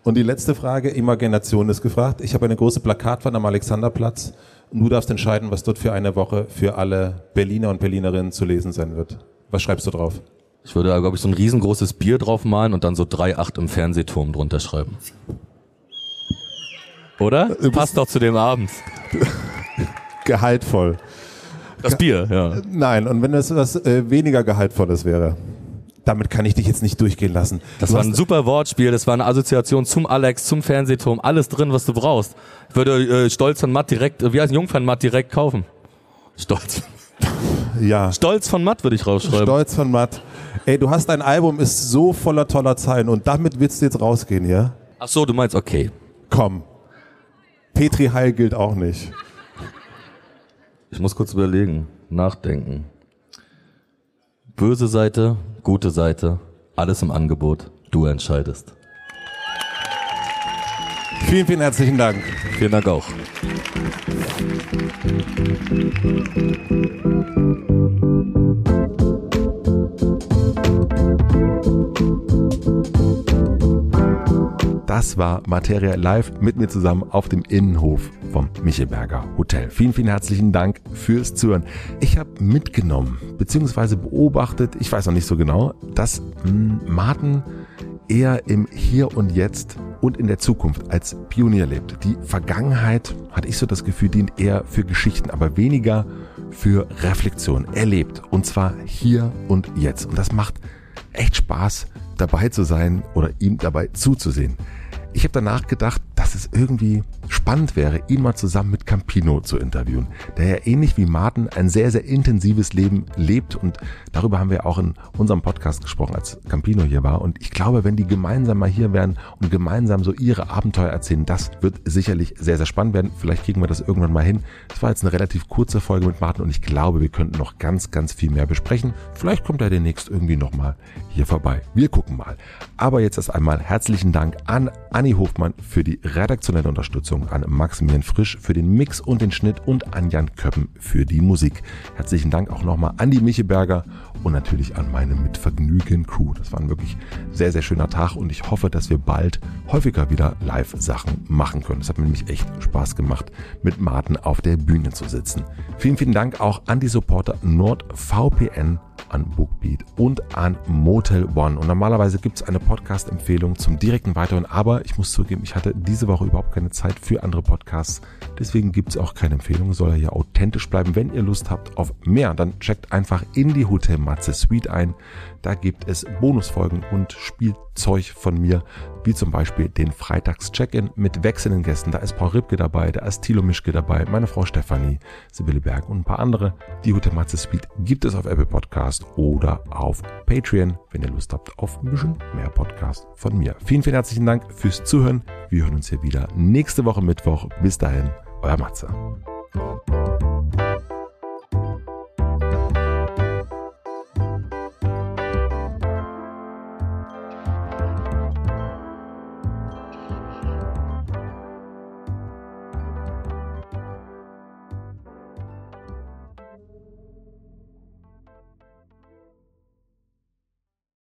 Und die letzte Frage, Imagination ist gefragt. Ich habe eine große Plakatwand am Alexanderplatz und du darfst entscheiden, was dort für eine Woche für alle Berliner und Berlinerinnen zu lesen sein wird. Was schreibst du drauf? Ich würde da, glaube ich, so ein riesengroßes Bier drauf malen und dann so 3,8 im Fernsehturm drunter schreiben. Oder? Passt doch zu dem Abend. Gehaltvoll. Das Bier, ja. Nein, und wenn es was äh, weniger Gehaltvolles wäre? Damit kann ich dich jetzt nicht durchgehen lassen. Das du war ein super Wortspiel, das war eine Assoziation zum Alex, zum Fernsehturm, alles drin, was du brauchst. Ich würde äh, Stolz von Matt direkt, äh, wie heißt Jungfern Matt direkt kaufen. Stolz. Ja. Stolz von Matt würde ich rausschreiben. Stolz von Matt. Ey, du hast ein Album, ist so voller toller Zeilen und damit willst du jetzt rausgehen, ja? Ach so, du meinst, okay. Komm. Petri Heil gilt auch nicht. Ich muss kurz überlegen, nachdenken. Böse Seite, gute Seite, alles im Angebot. Du entscheidest. Vielen, vielen herzlichen Dank. Vielen Dank auch. Das war Materia Live mit mir zusammen auf dem Innenhof vom Michelberger Hotel. Vielen, vielen herzlichen Dank fürs Zuhören. Ich habe mitgenommen bzw. beobachtet, ich weiß noch nicht so genau, dass hm, Martin eher im Hier und Jetzt und in der Zukunft als Pionier lebt. Die Vergangenheit, hatte ich so das Gefühl, dient eher für Geschichten, aber weniger für Reflexion. Er lebt und zwar hier und jetzt. Und das macht echt Spaß, dabei zu sein oder ihm dabei zuzusehen. Ich habe danach gedacht, das dass es irgendwie spannend wäre, ihn mal zusammen mit Campino zu interviewen, der ja ähnlich wie Martin ein sehr, sehr intensives Leben lebt und darüber haben wir auch in unserem Podcast gesprochen, als Campino hier war und ich glaube, wenn die gemeinsam mal hier wären und gemeinsam so ihre Abenteuer erzählen, das wird sicherlich sehr, sehr spannend werden. Vielleicht kriegen wir das irgendwann mal hin. Es war jetzt eine relativ kurze Folge mit Martin und ich glaube, wir könnten noch ganz, ganz viel mehr besprechen. Vielleicht kommt er demnächst irgendwie nochmal hier vorbei. Wir gucken mal. Aber jetzt erst einmal herzlichen Dank an Anni Hofmann für die redaktionelle Unterstützung, an Maximilian Frisch für den Mix und den Schnitt und an Jan Köppen für die Musik. Herzlichen Dank auch nochmal an die Micheberger und natürlich an meine Mitvergnügen Crew. Das war ein wirklich sehr, sehr schöner Tag und ich hoffe, dass wir bald häufiger wieder Live-Sachen machen können. Es hat mir nämlich echt Spaß gemacht, mit Martin auf der Bühne zu sitzen. Vielen, vielen Dank auch an die Supporter NordVPN an Bookbeat und an Motel One. Und normalerweise gibt es eine Podcast-Empfehlung zum direkten Weiterhören, aber ich muss zugeben, ich hatte diese Woche überhaupt keine Zeit für andere Podcasts. Deswegen gibt es auch keine Empfehlung, soll hier authentisch bleiben. Wenn ihr Lust habt auf mehr, dann checkt einfach in die Hotel Matze Suite ein. Da gibt es Bonusfolgen und Spielzeug von mir, wie zum Beispiel den Freitags-Check-In mit wechselnden Gästen. Da ist Paul Ripke dabei, da ist Thilo Mischke dabei, meine Frau Stefanie, Sibylle Berg und ein paar andere. Die Hotel Matze Suite gibt es auf Apple Podcast oder auf Patreon, wenn ihr Lust habt auf ein bisschen mehr Podcast von mir. Vielen, vielen herzlichen Dank fürs Zuhören. Wir hören uns hier wieder nächste Woche Mittwoch. Bis dahin, euer Matze.